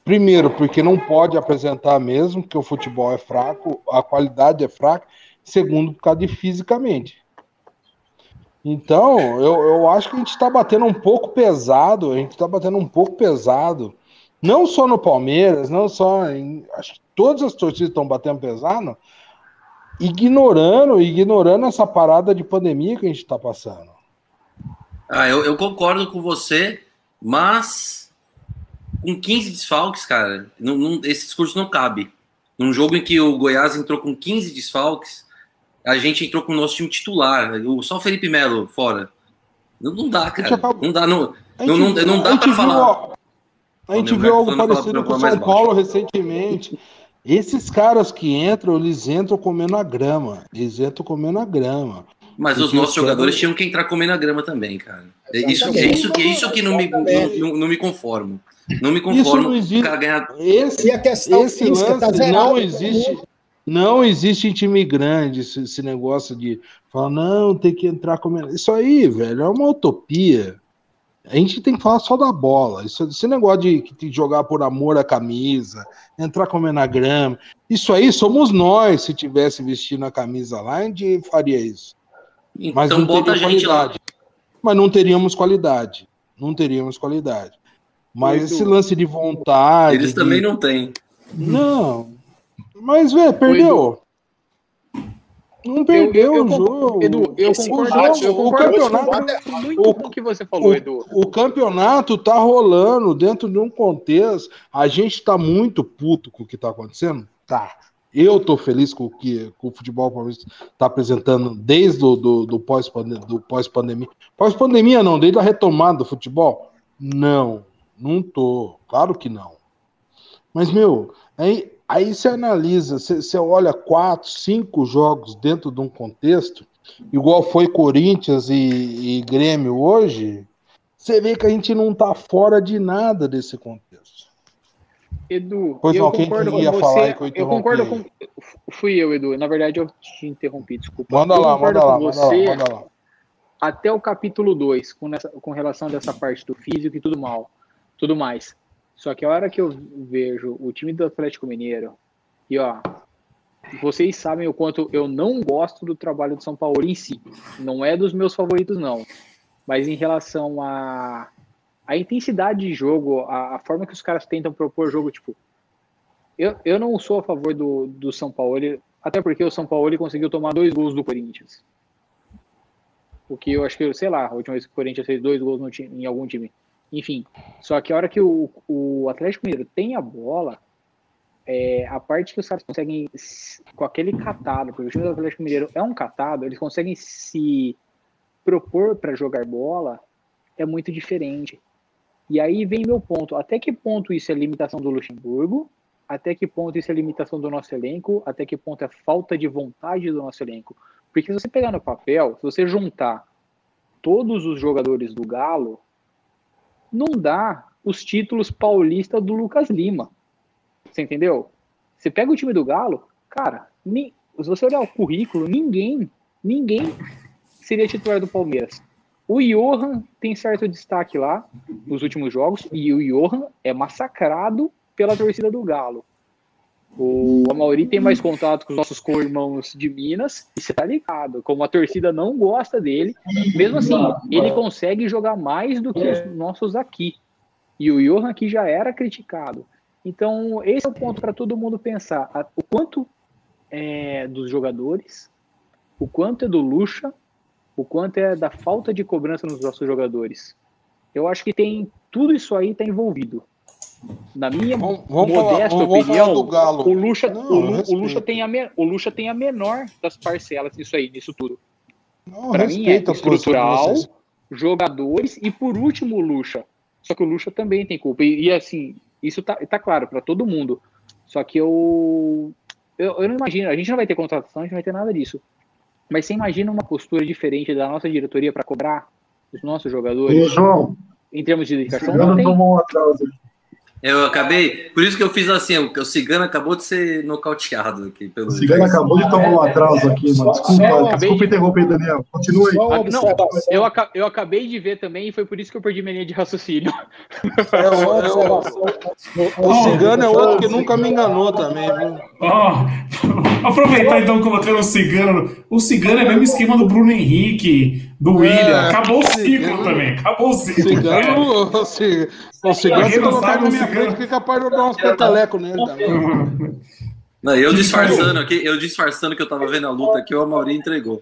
Primeiro, porque não pode apresentar mesmo, que o futebol é fraco, a qualidade é fraca. Segundo, por causa de fisicamente. Então, eu, eu acho que a gente está batendo um pouco pesado, a gente está batendo um pouco pesado, não só no Palmeiras, não só em. Acho que todas as torcidas estão batendo pesado, ignorando, ignorando essa parada de pandemia que a gente está passando. Ah, eu, eu concordo com você, mas com 15 desfalques, cara, não, não, esse discurso não cabe. Num jogo em que o Goiás entrou com 15 desfalques, a gente entrou com o nosso time titular, só o Felipe Melo fora. Não, não dá, cara. Não dá, não, não, não, não dá para falar. A gente viu algo parecido com o São Paulo recentemente. Esses caras que entram, eles entram comendo a grama. Eles entram comendo a grama. Mas os nossos jogadores tinham que entrar comendo a grama também, cara. É isso, é isso, é isso que não me, não, não me conformo. Não me conformo não existe, o cara ganhar. Esse, a questão esse lance tá não existe. Não existe em time grande esse, esse, negócio de falar, não, tem que entrar comendo. Isso aí, velho, é uma utopia. A gente tem que falar só da bola. Isso, esse negócio de, de jogar por amor à camisa, entrar comendo a grama. Isso aí somos nós, se tivesse vestindo a camisa lá, a gente faria isso. Então Mas não bota a gente qualidade. lá. Mas não teríamos qualidade. Não teríamos qualidade. Mas esse lance de vontade. Eles de... também não têm. Não. Mas, velho, perdeu. Não perdeu eu, eu, o jogo. Edu, eu Esse concordo, jogo, eu o campeonato- com muito o- com o que você falou, Edu. O, o campeonato tá rolando dentro de um contexto. A gente tá muito puto com o que tá acontecendo? Tá. Eu tô feliz com o que com o futebol paulista tá apresentando desde o do, do pós-pandemia. Do pós-pandemia. Pós-pandemia não, desde a retomada do futebol? Não, não tô. Claro que não. Mas, meu, aí, aí você analisa, você, você olha quatro, cinco jogos dentro de um contexto, igual foi Corinthians e, e Grêmio hoje, você vê que a gente não tá fora de nada desse contexto. Edu, Pois eu não, quem concordo com falar você. aí que eu Eu, concordo com. Fui eu, Edu. Na verdade, eu te interrompi, desculpa. Manda eu lá, manda lá, manda lá, manda lá. até o capítulo 2, com, nessa- com relação dessa parte do físico e tudo mal, tudo mais. Só que a hora que eu vejo o time do Atlético Mineiro, e ó, vocês sabem o quanto eu não gosto do trabalho do São Paulo em si. Não é dos meus favoritos, não. Mas em relação a a intensidade de jogo, a, a forma que os caras tentam propor jogo, tipo, eu, eu não sou a favor do, do São Paulo, até porque o São Paulo conseguiu tomar dois gols do Corinthians. O que eu acho que, sei lá, a última vez que o Corinthians fez dois gols no time, em algum time. Enfim, só que a hora que o, o Atlético Mineiro tem a bola, é, a parte que os caras conseguem, com aquele catado, porque o time do Atlético Mineiro é um catado, eles conseguem se propor para jogar bola, é muito diferente. E aí vem meu ponto. Até que ponto isso é limitação do Luxemburgo? Até que ponto isso é limitação do nosso elenco? Até que ponto é falta de vontade do nosso elenco? Porque se você pegar no papel, se você juntar todos os jogadores do Galo, não dá os títulos paulistas do Lucas Lima. Você entendeu? Você pega o time do Galo, cara, nem, se você olhar o currículo, ninguém, ninguém seria titular do Palmeiras. O Johan tem certo destaque lá nos últimos jogos e o Johan é massacrado pela torcida do Galo. O Amauri tem mais contato com os nossos co-irmãos de Minas e você tá ligado, como a torcida não gosta dele, mesmo assim, ele consegue jogar mais do que os nossos aqui. E o Johan aqui já era criticado. Então, esse é o ponto para todo mundo pensar. O quanto é dos jogadores, o quanto é do Lucha, o quanto é da falta de cobrança nos nossos jogadores. Eu acho que tem tudo isso aí está envolvido. Na minha Vamos, vamos falar, modesta vamos, vamos opinião, falar Galo. o Lucha, Não, o, o. Lucha tem a me- o Lucha tem a menor das parcelas nisso aí, nisso tudo. Para mim é estrutural, jogadores e por último o Lucha. Só que o Lucha também tem culpa. E, e, assim, isso tá, tá claro para todo mundo. Só que eu, eu eu não imagino, a gente não vai ter contratação, a gente não vai ter nada disso. Mas você imagina uma postura diferente da nossa diretoria para cobrar os nossos Ô, jogadores João, em termos de dedicação? Não tem. tomou um atraso aqui. Eu acabei. Por isso que eu fiz assim, o o Cigano acabou de ser nocauteado aqui pelo. O Cigano acabou de tomar um atraso aqui, mano. Desculpa, só- desculpa interromper, Daniel. Continue aí. Ah, não, observação. eu, aca- eu acabei de ver também e foi por isso que eu perdi minha linha de raciocínio. [laughs] É, o- é, o- Cigano é outro que nunca me enganou também, viu? Ó, [laughs] aproveitar então colocando o Cigano. O Cigano é o mesmo esquema do Bruno Henrique, do William. Acabou o ciclo Cigano- também. Acabou o O ciglo. cara. Cigano, o Ci- o Cigano, se não colocar na minha frente, fica capaz de eu dar uns petelecos nele também. [laughs] Não, eu disfarçando aqui, eu disfarçando que eu tava vendo a luta aqui, o Amaury entregou.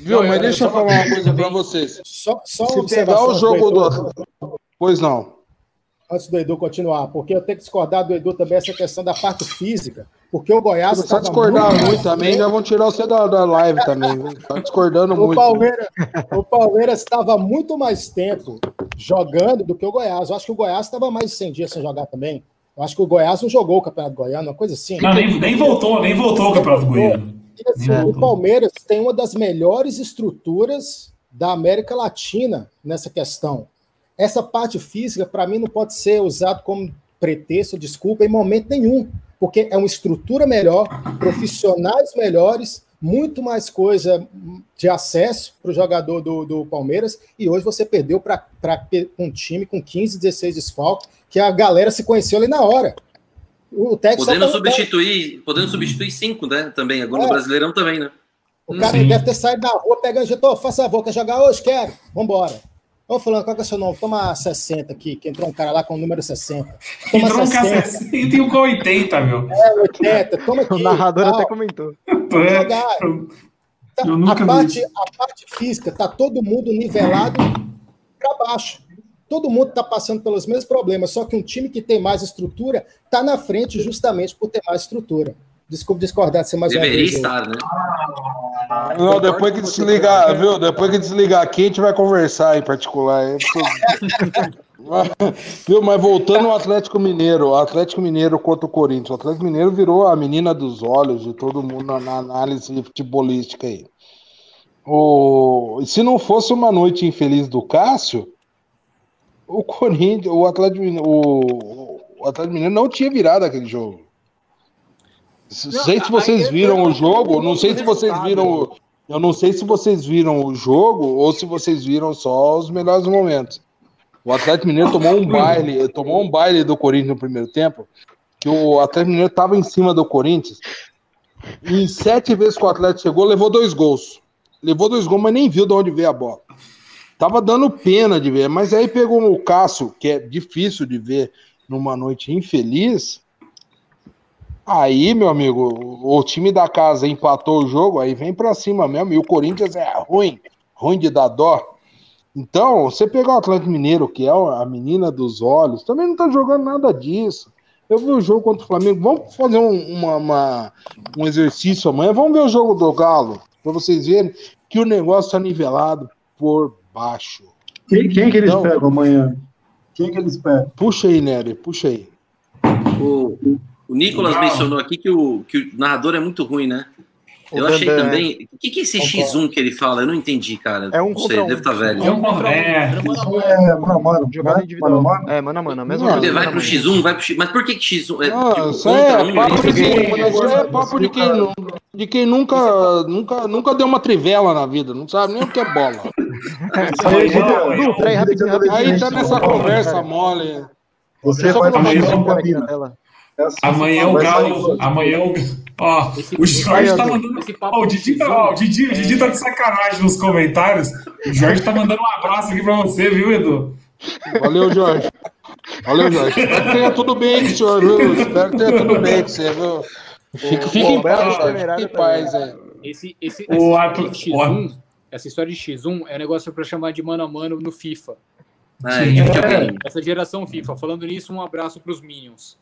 Viu? Mas deixa eu falar uma coisa pra vocês. Só, só Se pegar o jogo Edu- do. Pois não. Antes do Edu continuar, porque eu tenho que discordar do Edu também essa questão da parte física, porque o Goiás. Se estava discordar muito, mais também, já vão tirar você da, da live também, viu? Tá discordando O muito. Palmeiras, o Palmeiras estava muito mais tempo jogando do que o Goiás. Eu acho que o Goiás estava mais de 100 dias sem jogar também. Eu acho que o Goiás não jogou o Campeonato Goiano, uma coisa assim. Não, nem, nem voltou, nem voltou o Campeonato Goiano. Assim, o. Palmeiras tem uma das melhores estruturas da América Latina nessa questão. Essa parte física, para mim, não pode ser usado como pretexto, desculpa, em momento nenhum, porque é uma estrutura melhor, profissionais melhores, muito mais coisa de acesso para o jogador do, do Palmeiras, e hoje você perdeu para um time com 15, 16 desfalques, que a galera se conheceu ali na hora. O técnico Podendo só- substituir, podendo substituir cinco, né? Também, agora É. no Brasileirão também, né? O cara Sim. deve ter saído na rua pegando "Ô, faça favor, quer jogar hoje? Quero, vambora. Ô, Fulano, qual que é o seu nome? Toma 60 aqui, que entrou um cara lá com o número 60. Toma Entrou um cara 60 e um com 80, meu. É, 80. Toma [laughs] aqui. O narrador tal. até comentou. [laughs] É, Tá- Eu nunca a, parte, a parte física tá todo mundo nivelado para baixo. Todo mundo está passando pelos mesmos problemas, só que um time que tem mais estrutura está na frente justamente por ter mais estrutura. Desculpe discordar de ser mais uma Deveria vez. aí. estar, né? Não, depois que desligar, viu? Depois que desligar aqui, a gente vai conversar em particular. [laughs] Viu? Mas voltando ao Atlético Mineiro, o Atlético Mineiro contra o Corinthians. O Atlético Mineiro virou a menina dos olhos de todo mundo na, na análise futebolística aí. O, se não fosse uma noite infeliz do Cássio, o Corinthians, o Atlético Mineiro, o, o Atlético Mineiro não tinha virado aquele jogo. Não sei se vocês viram o jogo, não sei se vocês viram eu não sei se vocês viram o jogo ou se vocês viram só os melhores momentos. O Atlético Mineiro tomou um baile, tomou um baile do Corinthians no primeiro tempo, que o Atlético Mineiro estava em cima do Corinthians. E em sete vezes que o Atlético chegou, levou dois gols. Levou dois gols, mas nem viu de onde veio a bola. Tava dando pena de ver, mas aí pegou o Cássio, que é difícil de ver numa noite infeliz. Aí, meu amigo, o time da casa empatou o jogo, aí vem pra cima mesmo. E o Corinthians é ruim, ruim de dar dó. Então, você pegar o Atlético Mineiro, que é a menina dos olhos, também não tá jogando nada disso. Eu vi o jogo contra o Flamengo. Vamos fazer um, uma, uma- um exercício amanhã. Vamos ver o jogo do Galo, para vocês verem que o negócio tá nivelado por baixo. Quem, quem que eles Então- pegam amanhã? Quem que eles pegam? Puxa aí, Nery, puxa aí. O, o Nicolas Não. mencionou aqui que o, que o narrador é muito ruim, né? O Eu achei também. O que, que é esse X1 que ele fala? Eu não entendi, cara. É um não sei, um. deve estar velho. É um contra é, é mano a mano. Jogada individual. Mano a mano. É, mano a mano, a mesma Não, coisa. Ele vai pro mano. X1, vai pro X. Mas por que que X1? É, é papo de quem, é de quem, nu- de quem nunca, nunca, nunca deu uma trivela na vida, não sabe nem o que é bola. Aí, tá nessa conversa mole. Você vai pro amanhã X1 eu com a tela. É assim, Amanhã o vai sair Galo. hoje. Amanhã o. Ó, Esse- o Jorge tá mandando. esse papo Ó, o Didi, tá, X1. ó, o, Didi, o Didi tá de sacanagem nos comentários. O Jorge tá mandando um abraço aqui pra você, viu, Edu? Valeu, Jorge. Valeu, Jorge. Espero que tenha tudo bem com o senhor, viu? Espero que tenha tudo bem com você, viu? Fique, fique em paz, em paz, é. Esse, esse, O essa de X1, essa história de X1 é um negócio pra chamar de mano a mano no FIFA. É, de videogame. Essa geração FIFA. Falando nisso, um abraço pros Minions.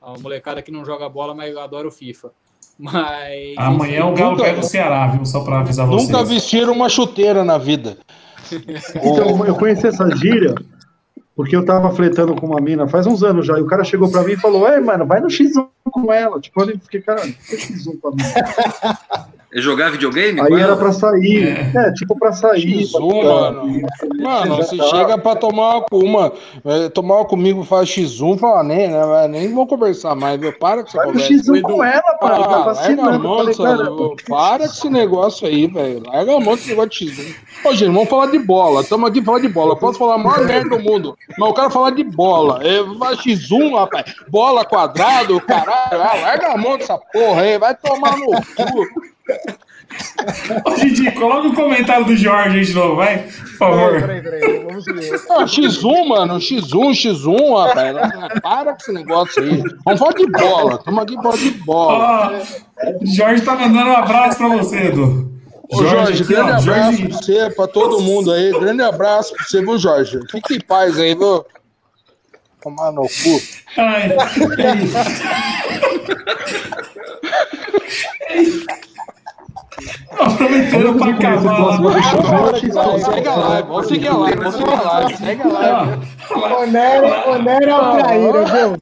A molecada que não joga bola, mas adora o FIFA. Mas. Amanhã o Galo Nunca- pega o Ceará, viu? Só pra avisar vocês. Nunca vestiram uma chuteira na vida. [laughs] Então, eu conheci essa gíria porque eu tava fletando com uma mina faz uns anos já, e o cara chegou pra mim e falou, ei, mano, vai no X1 com ela. Tipo, eu fiquei, cara, por que X1 com a mina? É jogar videogame? Aí era pra sair, é, tipo pra sair. X1, pra mano. Mano, você chega pra tomar uma, uma é, tomar uma comigo, faz X1, fala, nem, né, nem vou conversar mais, viu? Para com essa conversa. X1 com ela, pai, Ah, tá larga a vacinando. mão, Falei, cara, para com esse negócio aí, velho. Larga a mão desse negócio de X1. Ô, gente, vamos falar de bola. Estamos aqui falando de bola. Eu posso falar a maior merda do mundo, mas eu quero falar de bola. É, vai X1, rapaz. Bola quadrado, caralho. Ah, larga a mão dessa porra aí. Vai tomar no cu. Ô, Didi, coloca o comentário do Jorge aí de novo, vai. Por favor. Peraí, peraí, peraí. Vamos. Ah, X1, mano. X1, X1, rapaz. Para com esse negócio aí. Vamos falar de bola. Estamos aqui falando de bola. Ó, Jorge tá mandando um abraço pra você, Edu. Ô, Jorge, aqui, grande ó, abraço Jorge- pra você, pra todo mundo aí. Grande abraço pra você, viu, Jorge? Fique em paz aí, viu? Tomar no cu. Ai, Aproveitando pra acabar lá. Segue a live, vamos seguir a live, vamos seguir a live. Segue a live. O Nery, o Nery é o traíra, viu?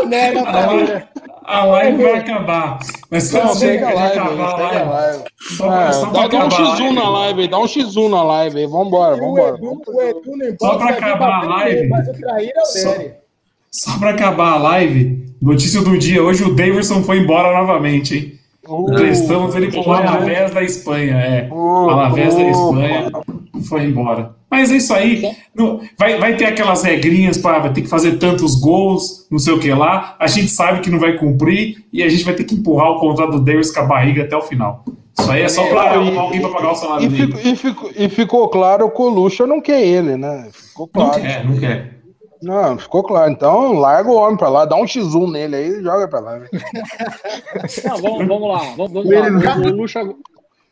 O Nery é o traíra. A live vai acabar. Mas só Não, segue a live, acabar a live. live. Só Ah, só dá, dá um acabar a X1 na live aí, dá um X1 na live aí, vambora, vambora. Não Só pra acabar a live. é. Só pra acabar a live, notícia do dia. Hoje o Davidson foi embora novamente, hein? Uh, Emprestamos ele pro Alavés da Espanha, é. uh, Alavés da Espanha foi embora. Mas é isso aí. Não- vai, vai ter aquelas regrinhas para vai ter que fazer tantos gols, não sei o que lá. A gente sabe que não vai cumprir e a gente vai ter que empurrar o contrato do Davis com a barriga até o final. Isso aí é só pra arrumar alguém pra pagar o salário E, dele. fico- e ficou, e ficou claro que o Lucha não quer ele, né? Ficou Não claro. quer, não quer. Não, ficou claro. Então, larga o homem pra lá, dá um X1 nele aí e joga pra lá. né? [laughs] Não, vamos, vamos lá, vamos, vamos lá. O Lucha,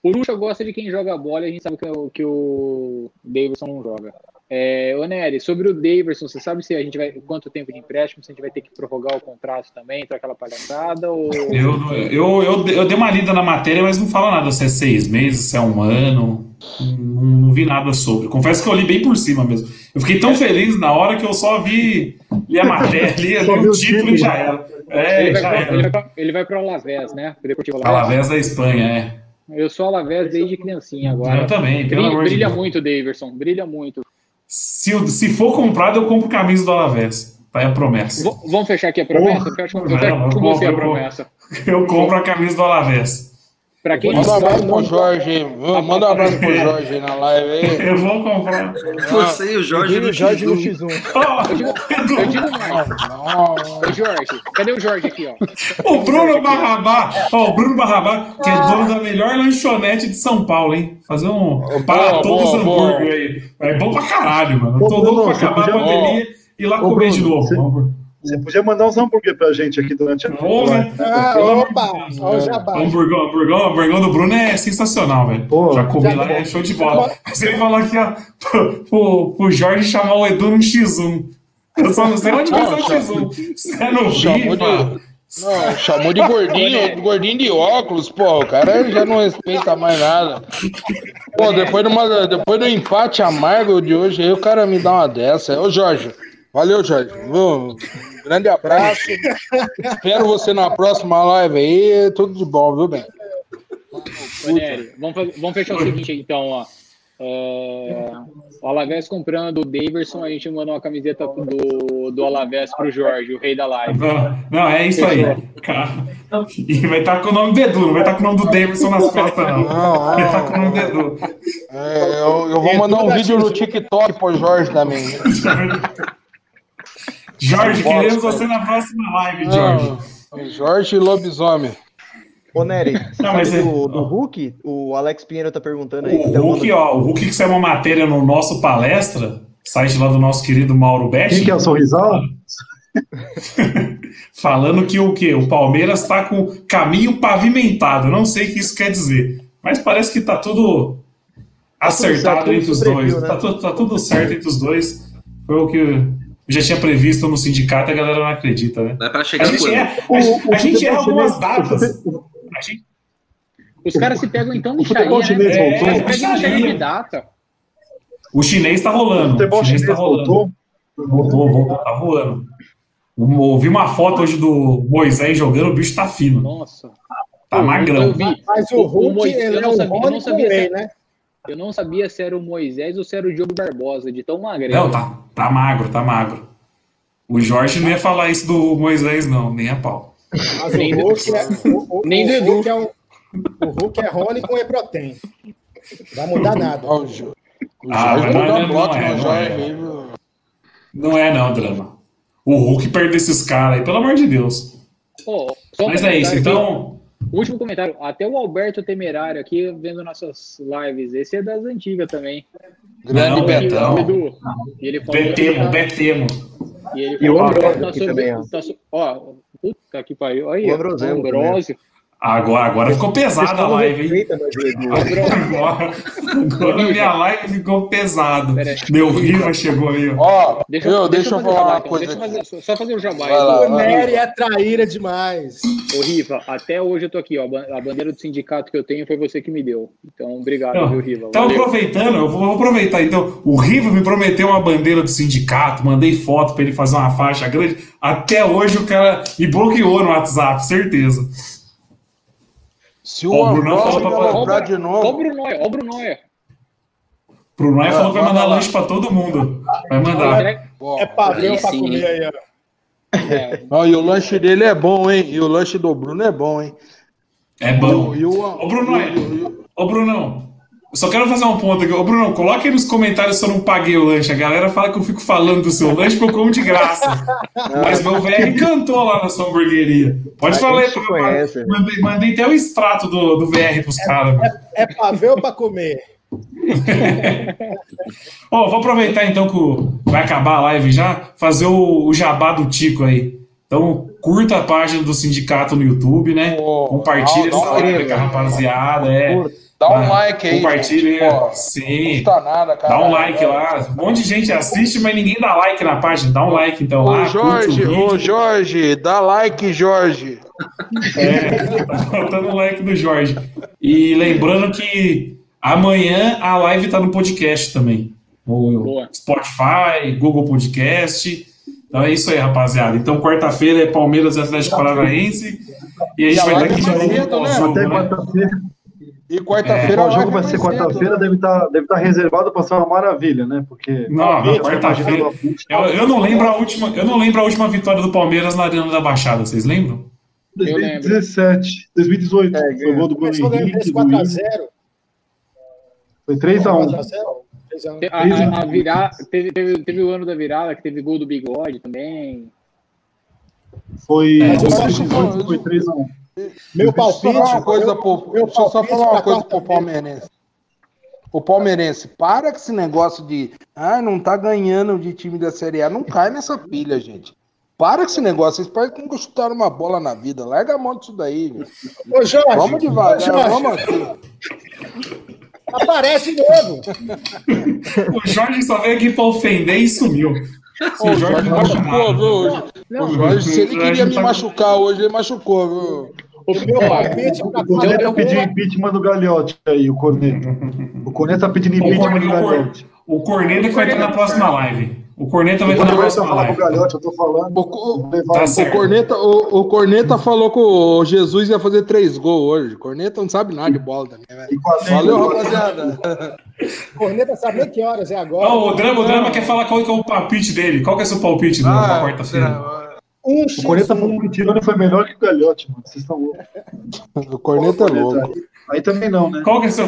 o Lucha gosta de quem joga bola e a gente sabe que, o- que o Davidson não joga. É, ô Nery, sobre o Davidson, você sabe se a gente vai. Quanto tempo de empréstimo? Se a gente vai ter que prorrogar o contrato também, para aquela palhaçada? Ou... Eu, eu, eu, eu dei uma lida na matéria, mas não fala nada se é seis meses, se é um ano. Não, não vi nada sobre. Confesso que eu li bem por cima mesmo. Eu fiquei tão feliz na hora que eu só vi li a matéria, li, li o o título e já era. É, ele, vai já pra, ele, vai era. pra, ele vai pro Alavés, né? Alavés. Alavés da Espanha, é. Eu sou Alavés desde criancinha agora. Eu também, pelo Brilha, amor de brilha Deus. muito, Davidson. Brilha muito. Se, eu- se for comprado, eu compro camisa do Alavés. Tá aí a promessa. V- vamos fechar aqui a promessa? Eu fecho, eu fecho Não, com eu você a compro, eu promessa. Eu compro a camisa do Alavés. Pra quem Manda um abraço pro Jorge. aí. Manda um abraço pro Jorge aí na live aí. Eu vou comprar. Você e o Jorge no o Jorge no X1. X1. [laughs] Ó, eu digo, eu digo mais. Ô, Jorge, cadê o Jorge aqui, ó? O Bruno Barrabá, ó, o Bruno Barrabá, que é dono da melhor lanchonete de São Paulo, hein? Fazer um para todos hambúrguer aí. É bom pra caralho, mano. Eu tô louco pra acabar a pandemia e ir lá comer de novo. Você- Vamos- Você podia mandar uns hambúrguer pra gente aqui durante a Porra. Ah, Pelo amor de opa! Olha o jabá. O hamburgão, do Bruno é sensacional, velho. Pô, Já comi já lá, é show de bola. Você falou aqui, ó, pro, pro, pro Jorge chamar o Edu no X1. Eu só não sei onde vai ser o X1. Se é no Chamou de, FIFA. não, chamou de gordinho, gordinho de óculos, pô. O cara já não respeita mais nada. Pô, depois, de uma, depois do empate amargo de hoje, aí o cara me dá uma dessa. Ô, Jorge. Valeu, Jorge. Um grande abraço. Espero você na próxima live aí. Tudo de bom, viu, bem? Vamos, vamos fechar o seguinte, então, ó. É, o Alavés comprando o Daverson, a gente manda uma camiseta do, do Alavés pro Jorge, o rei da live. Não, não, é isso aí. Cara. E vai estar com o nome do Edu, não vai estar com o nome do Davidson nas costas, não. Vai estar com o nome do Edu. É, eu, eu vou mandar um vídeo no TikTok pro Jorge também. [laughs] Jorge, queremos você na próxima live, Jorge. Não, Jorge Lobisomem. Ô, Nery, Não, mas sabe é- do, do Hulk? O Alex Pinheiro tá perguntando aí. O tá Hulk, mandando- ó, o Hulk que saiu uma matéria no nosso palestra, site lá do nosso querido Mauro Besch, Quem que é o sorrisal? [laughs] falando que o quê? O Palmeiras tá com caminho pavimentado. Eu Não sei o que isso quer dizer. Mas parece que tá tudo acertado certo, entre os tudo dois. previu, né? Tá, tá tudo certo entre os dois. Foi o que já tinha previsto no sindicato e a galera não acredita, né? Vai pra A chegar gente é, a, a gente erra algumas datas. A gente, Os caras se pegam então no Xaria, né? chinês É, voltou. pegam de data. o chinês tá rolando. O futebol o chinês chinês tá rolando. voltou. Voltou, voltou, tá voando. Ouvi uma foto hoje do Moisés jogando, o bicho tá fino. Nossa. Tá Eu- magrão. Eu. Mas o O- o Hulk, Moisés- ele eu é não um sabia- eu não sabia lei, se- né? Eu não sabia se era o Moisés ou se era o Diogo Barbosa, de tão magrelo. Não, tá, tá magro, tá magro. O Jorge não ia falar isso do Moisés, não, nem a pau. Mas Nem o do- Hulk é, o, o, nem o. Hulk é um, o Hulk é Rony com Eprotem. Vai mudar nada. Ó, o o Ah, Jorge mas não não- dá não é, no não Jorge é. Não é, não, drama. O Hulk perde esses caras aí, pelo amor de Deus. Um Mas é isso, comentário Último comentário. Até o Alberto Temerário aqui, vendo nossas lives. Esse é das antigas também. Aqui, Betão. o Edu. E ele falou Betemo, tá- Betemo. E ele E o falou Ambrosio tá sobre- também, ó. tá so- Ó, puta que pariu. Aí, O Ambrosio o Ambrosio. Agora, agora ficou pesada a live, hein? Edu. Agora, agora minha live ficou aí. Meu Riva chegou aí, ó. Ó, Deixa, eu, deixa eu fazer falar uma coisa Deixa eu fazer- só- fazer o jabá. O. Nery é traíra demais. Ô, Riva, até hoje eu tô aqui, ó. A bandeira do sindicato que eu tenho foi você que me deu. Então, obrigado, Não, viu, Riva? Então, aproveitando, eu vou aproveitar. Então, o Riva me prometeu uma bandeira do sindicato, mandei foto pra ele fazer uma faixa grande. Até hoje o cara me bloqueou no WhatsApp, certeza. Se o Ó, o Brunão Ambrosio falou pra- de Ó o novo. Brunoia, ó o Brunoia. Pro Noé falou que vai manda mandar lanche pra todo mundo. Vai mandar. É padrão sim, comer aí, ó. é, ó, e o lanche dele é bom, hein? E o lanche do Bruno é bom, hein? É bom. E o, Ô, Bruno, e o- e o- Ô, Brunão, Eu só quero fazer um ponto aqui. Ô, Bruno, coloque aí nos comentários se eu não paguei o lanche. A galera fala que eu fico falando do seu lanche porque eu como de graça. Mas meu VR cantou lá na sua hamburgueria. Pode A falar aí. conhece. Mandei, mandei até o extrato do, do VR pros caras. mano. É pra ver ou pra comer? Ó, vou aproveitar então que vai acabar a live já, fazer o, o jabá do Tico aí. Então, curta a página do sindicato no YouTube, né? Pô, Compartilha um essa live com a rapaziada. É. Dá um Ah, like aí. Compartilha, gente, pô. sim. Não custa nada, cara. Dá um like lá. Um monte de gente assiste, mas ninguém dá like na página. Dá um like então Ô, lá. Jorge, ô, Jorge, dá like, Jorge. É, tá faltando o like do Jorge. E lembrando que amanhã a live tá no podcast também. No Boa. Spotify, Google Podcast. Então é isso aí, rapaziada. Então, quarta-feira é Palmeiras e Atlético Paranaense. E a gente E a vai live dar aqui de novo né? Até né? quarta-feira. E É. quarta-feira O a jogo vai ser quarta-feira, né? deve estar deve tá reservado para ser uma maravilha, né? Porque. Não, quarta-feira. Eu, eu não lembro a última, eu não lembro a última vitória do Palmeiras na Arena da Baixada. Vocês lembram? 2017, 2018. foi o gol do Bruno Henrique. 3 do 4 a Inter. 0 Foi 3x1. 4 a 0 3 a 1 A, virada, teve, teve, teve o ano da virada, que teve gol do bigode também. Foi, É, eu acho 2018, que- foi 3x1. Meu Deixa eu só falar uma palpite. coisa meu- pro, meu eu só palpite falar uma coisa pro palmeirense. O palmeirense, para com esse negócio de ah, não tá ganhando de time da Série A. Não cai nessa pilha, gente. Para com esse negócio. Vocês parecem que nunca chutaram uma bola na vida. Larga a mão disso daí. Ô, Jorge, Vamos ô, devagar, Jorge, vamos aqui. aparece de novo. [laughs] O Jorge só veio aqui pra ofender e sumiu. Se o Jorge não machucou, nada. viu? O Jorge, se ele queria me machucar hoje, ele machucou, viu? O Meu palpite O Corneta pediu eu- impeachment do Galhote aí, o Corneta. O Corneta tá pedindo impeachment do Galhote. o Corneta que vai ter na próxima live. O Corneta vai ter Quando na falar pro live. Galhote, eu tô falando. O, o- Tá o Corneta, o, o Corneta falou que o Jesus ia fazer três gols hoje. O Corneta não sabe nada de bola também, com Valeu, rapaziada. [laughs] Corneta sabe nem que horas é agora. Ó, o Drama, o Drama quer falar qual que é o palpite dele. Qual que é o seu palpite Drama, pra quarta-feira? Um O Corneta X1. falou que o Tirone foi melhor que o Galhote, mano. Vocês estão loucos. [laughs] o Corneta é louco. Aí, aí também não, né? Qual que é seu,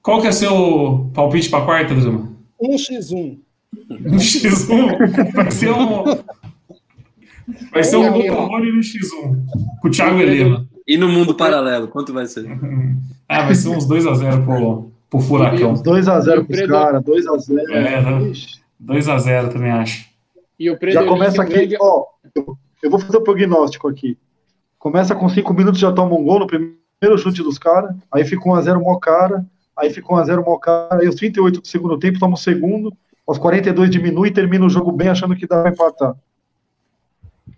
qual que é seu palpite pra quarta, Drama? Um X1. No X1 vai ser um. Vai ser um Motorone no X1. Com o Thiago Helena. E no mundo paralelo, quanto vai ser? [laughs] Ah, vai ser uns 2x0 pro, pro Furacão. 2x0 pros Predo- caras, 2x0. É, né? 2x0 também acho. E o Já começa aqui, ó. Eu, eu vou fazer o prognóstico aqui. Começa com 5 minutos, já toma um gol no primeiro chute dos caras. Aí fica 1x0 mó cara. Aí fica 1x0 mó cara. Aí os 38 do segundo tempo toma o segundo. Aos 42 diminui e termina o jogo bem, achando que dá pra empatar.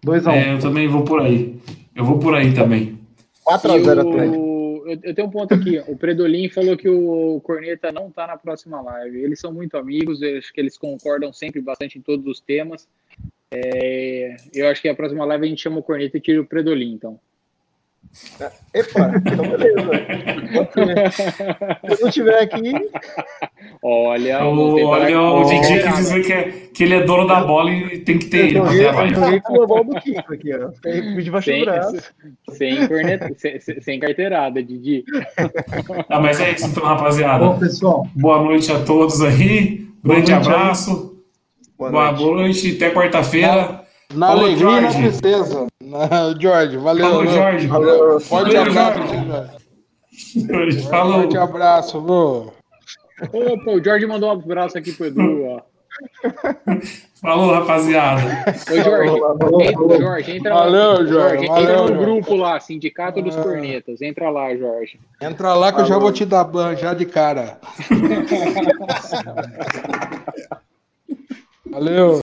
2x1. É, eu também vou por aí. Eu vou por aí também. 4x0 E Atlético. o- eu, eu tenho um ponto aqui. O Predolin falou que o Corneta não tá na próxima live. Eles são muito amigos, eu acho que eles concordam sempre bastante em todos os temas. É, eu acho que a próxima live a gente chama o Corneta e tira o Predolin, então. Epa, então beleza. Se eu não tiver aqui, Olha, O, olha, o Didi quis dizer que, é, que ele é dono da bola e tem que ter ele eu joguei com do Kiko aqui, ó. Fiquei debaixo do Sem, braço. sem, corneta, sem, sem- carteirada, Didi. Ah, mas é isso então, Bom, rapaziada. pessoal, Boa noite a todos aí. Grande Boa noite abraço. Boa Boa noite. noite. Até quarta-feira. Na Falou, alegria e na Jorge. tristeza. Na- [laughs] Jorge, valeu. Falou? Jorge. Valeu. Forte Valeu, abraço, Jorge. Jorge. Falou. Forte abraço, viu? Opa, o Jorge mandou um abraço aqui pro Edu, ó. Falou, rapaziada. Ô, Jorge, Falou, falou, entra, falou. Jorge, entra Valeu, lá. Jorge, entra valeu, no Jorge. grupo lá, Sindicato dos Ah. Cornetas. Entra lá, Jorge. Entra lá que eu já vou te dar ban já de cara. [laughs] Valeu.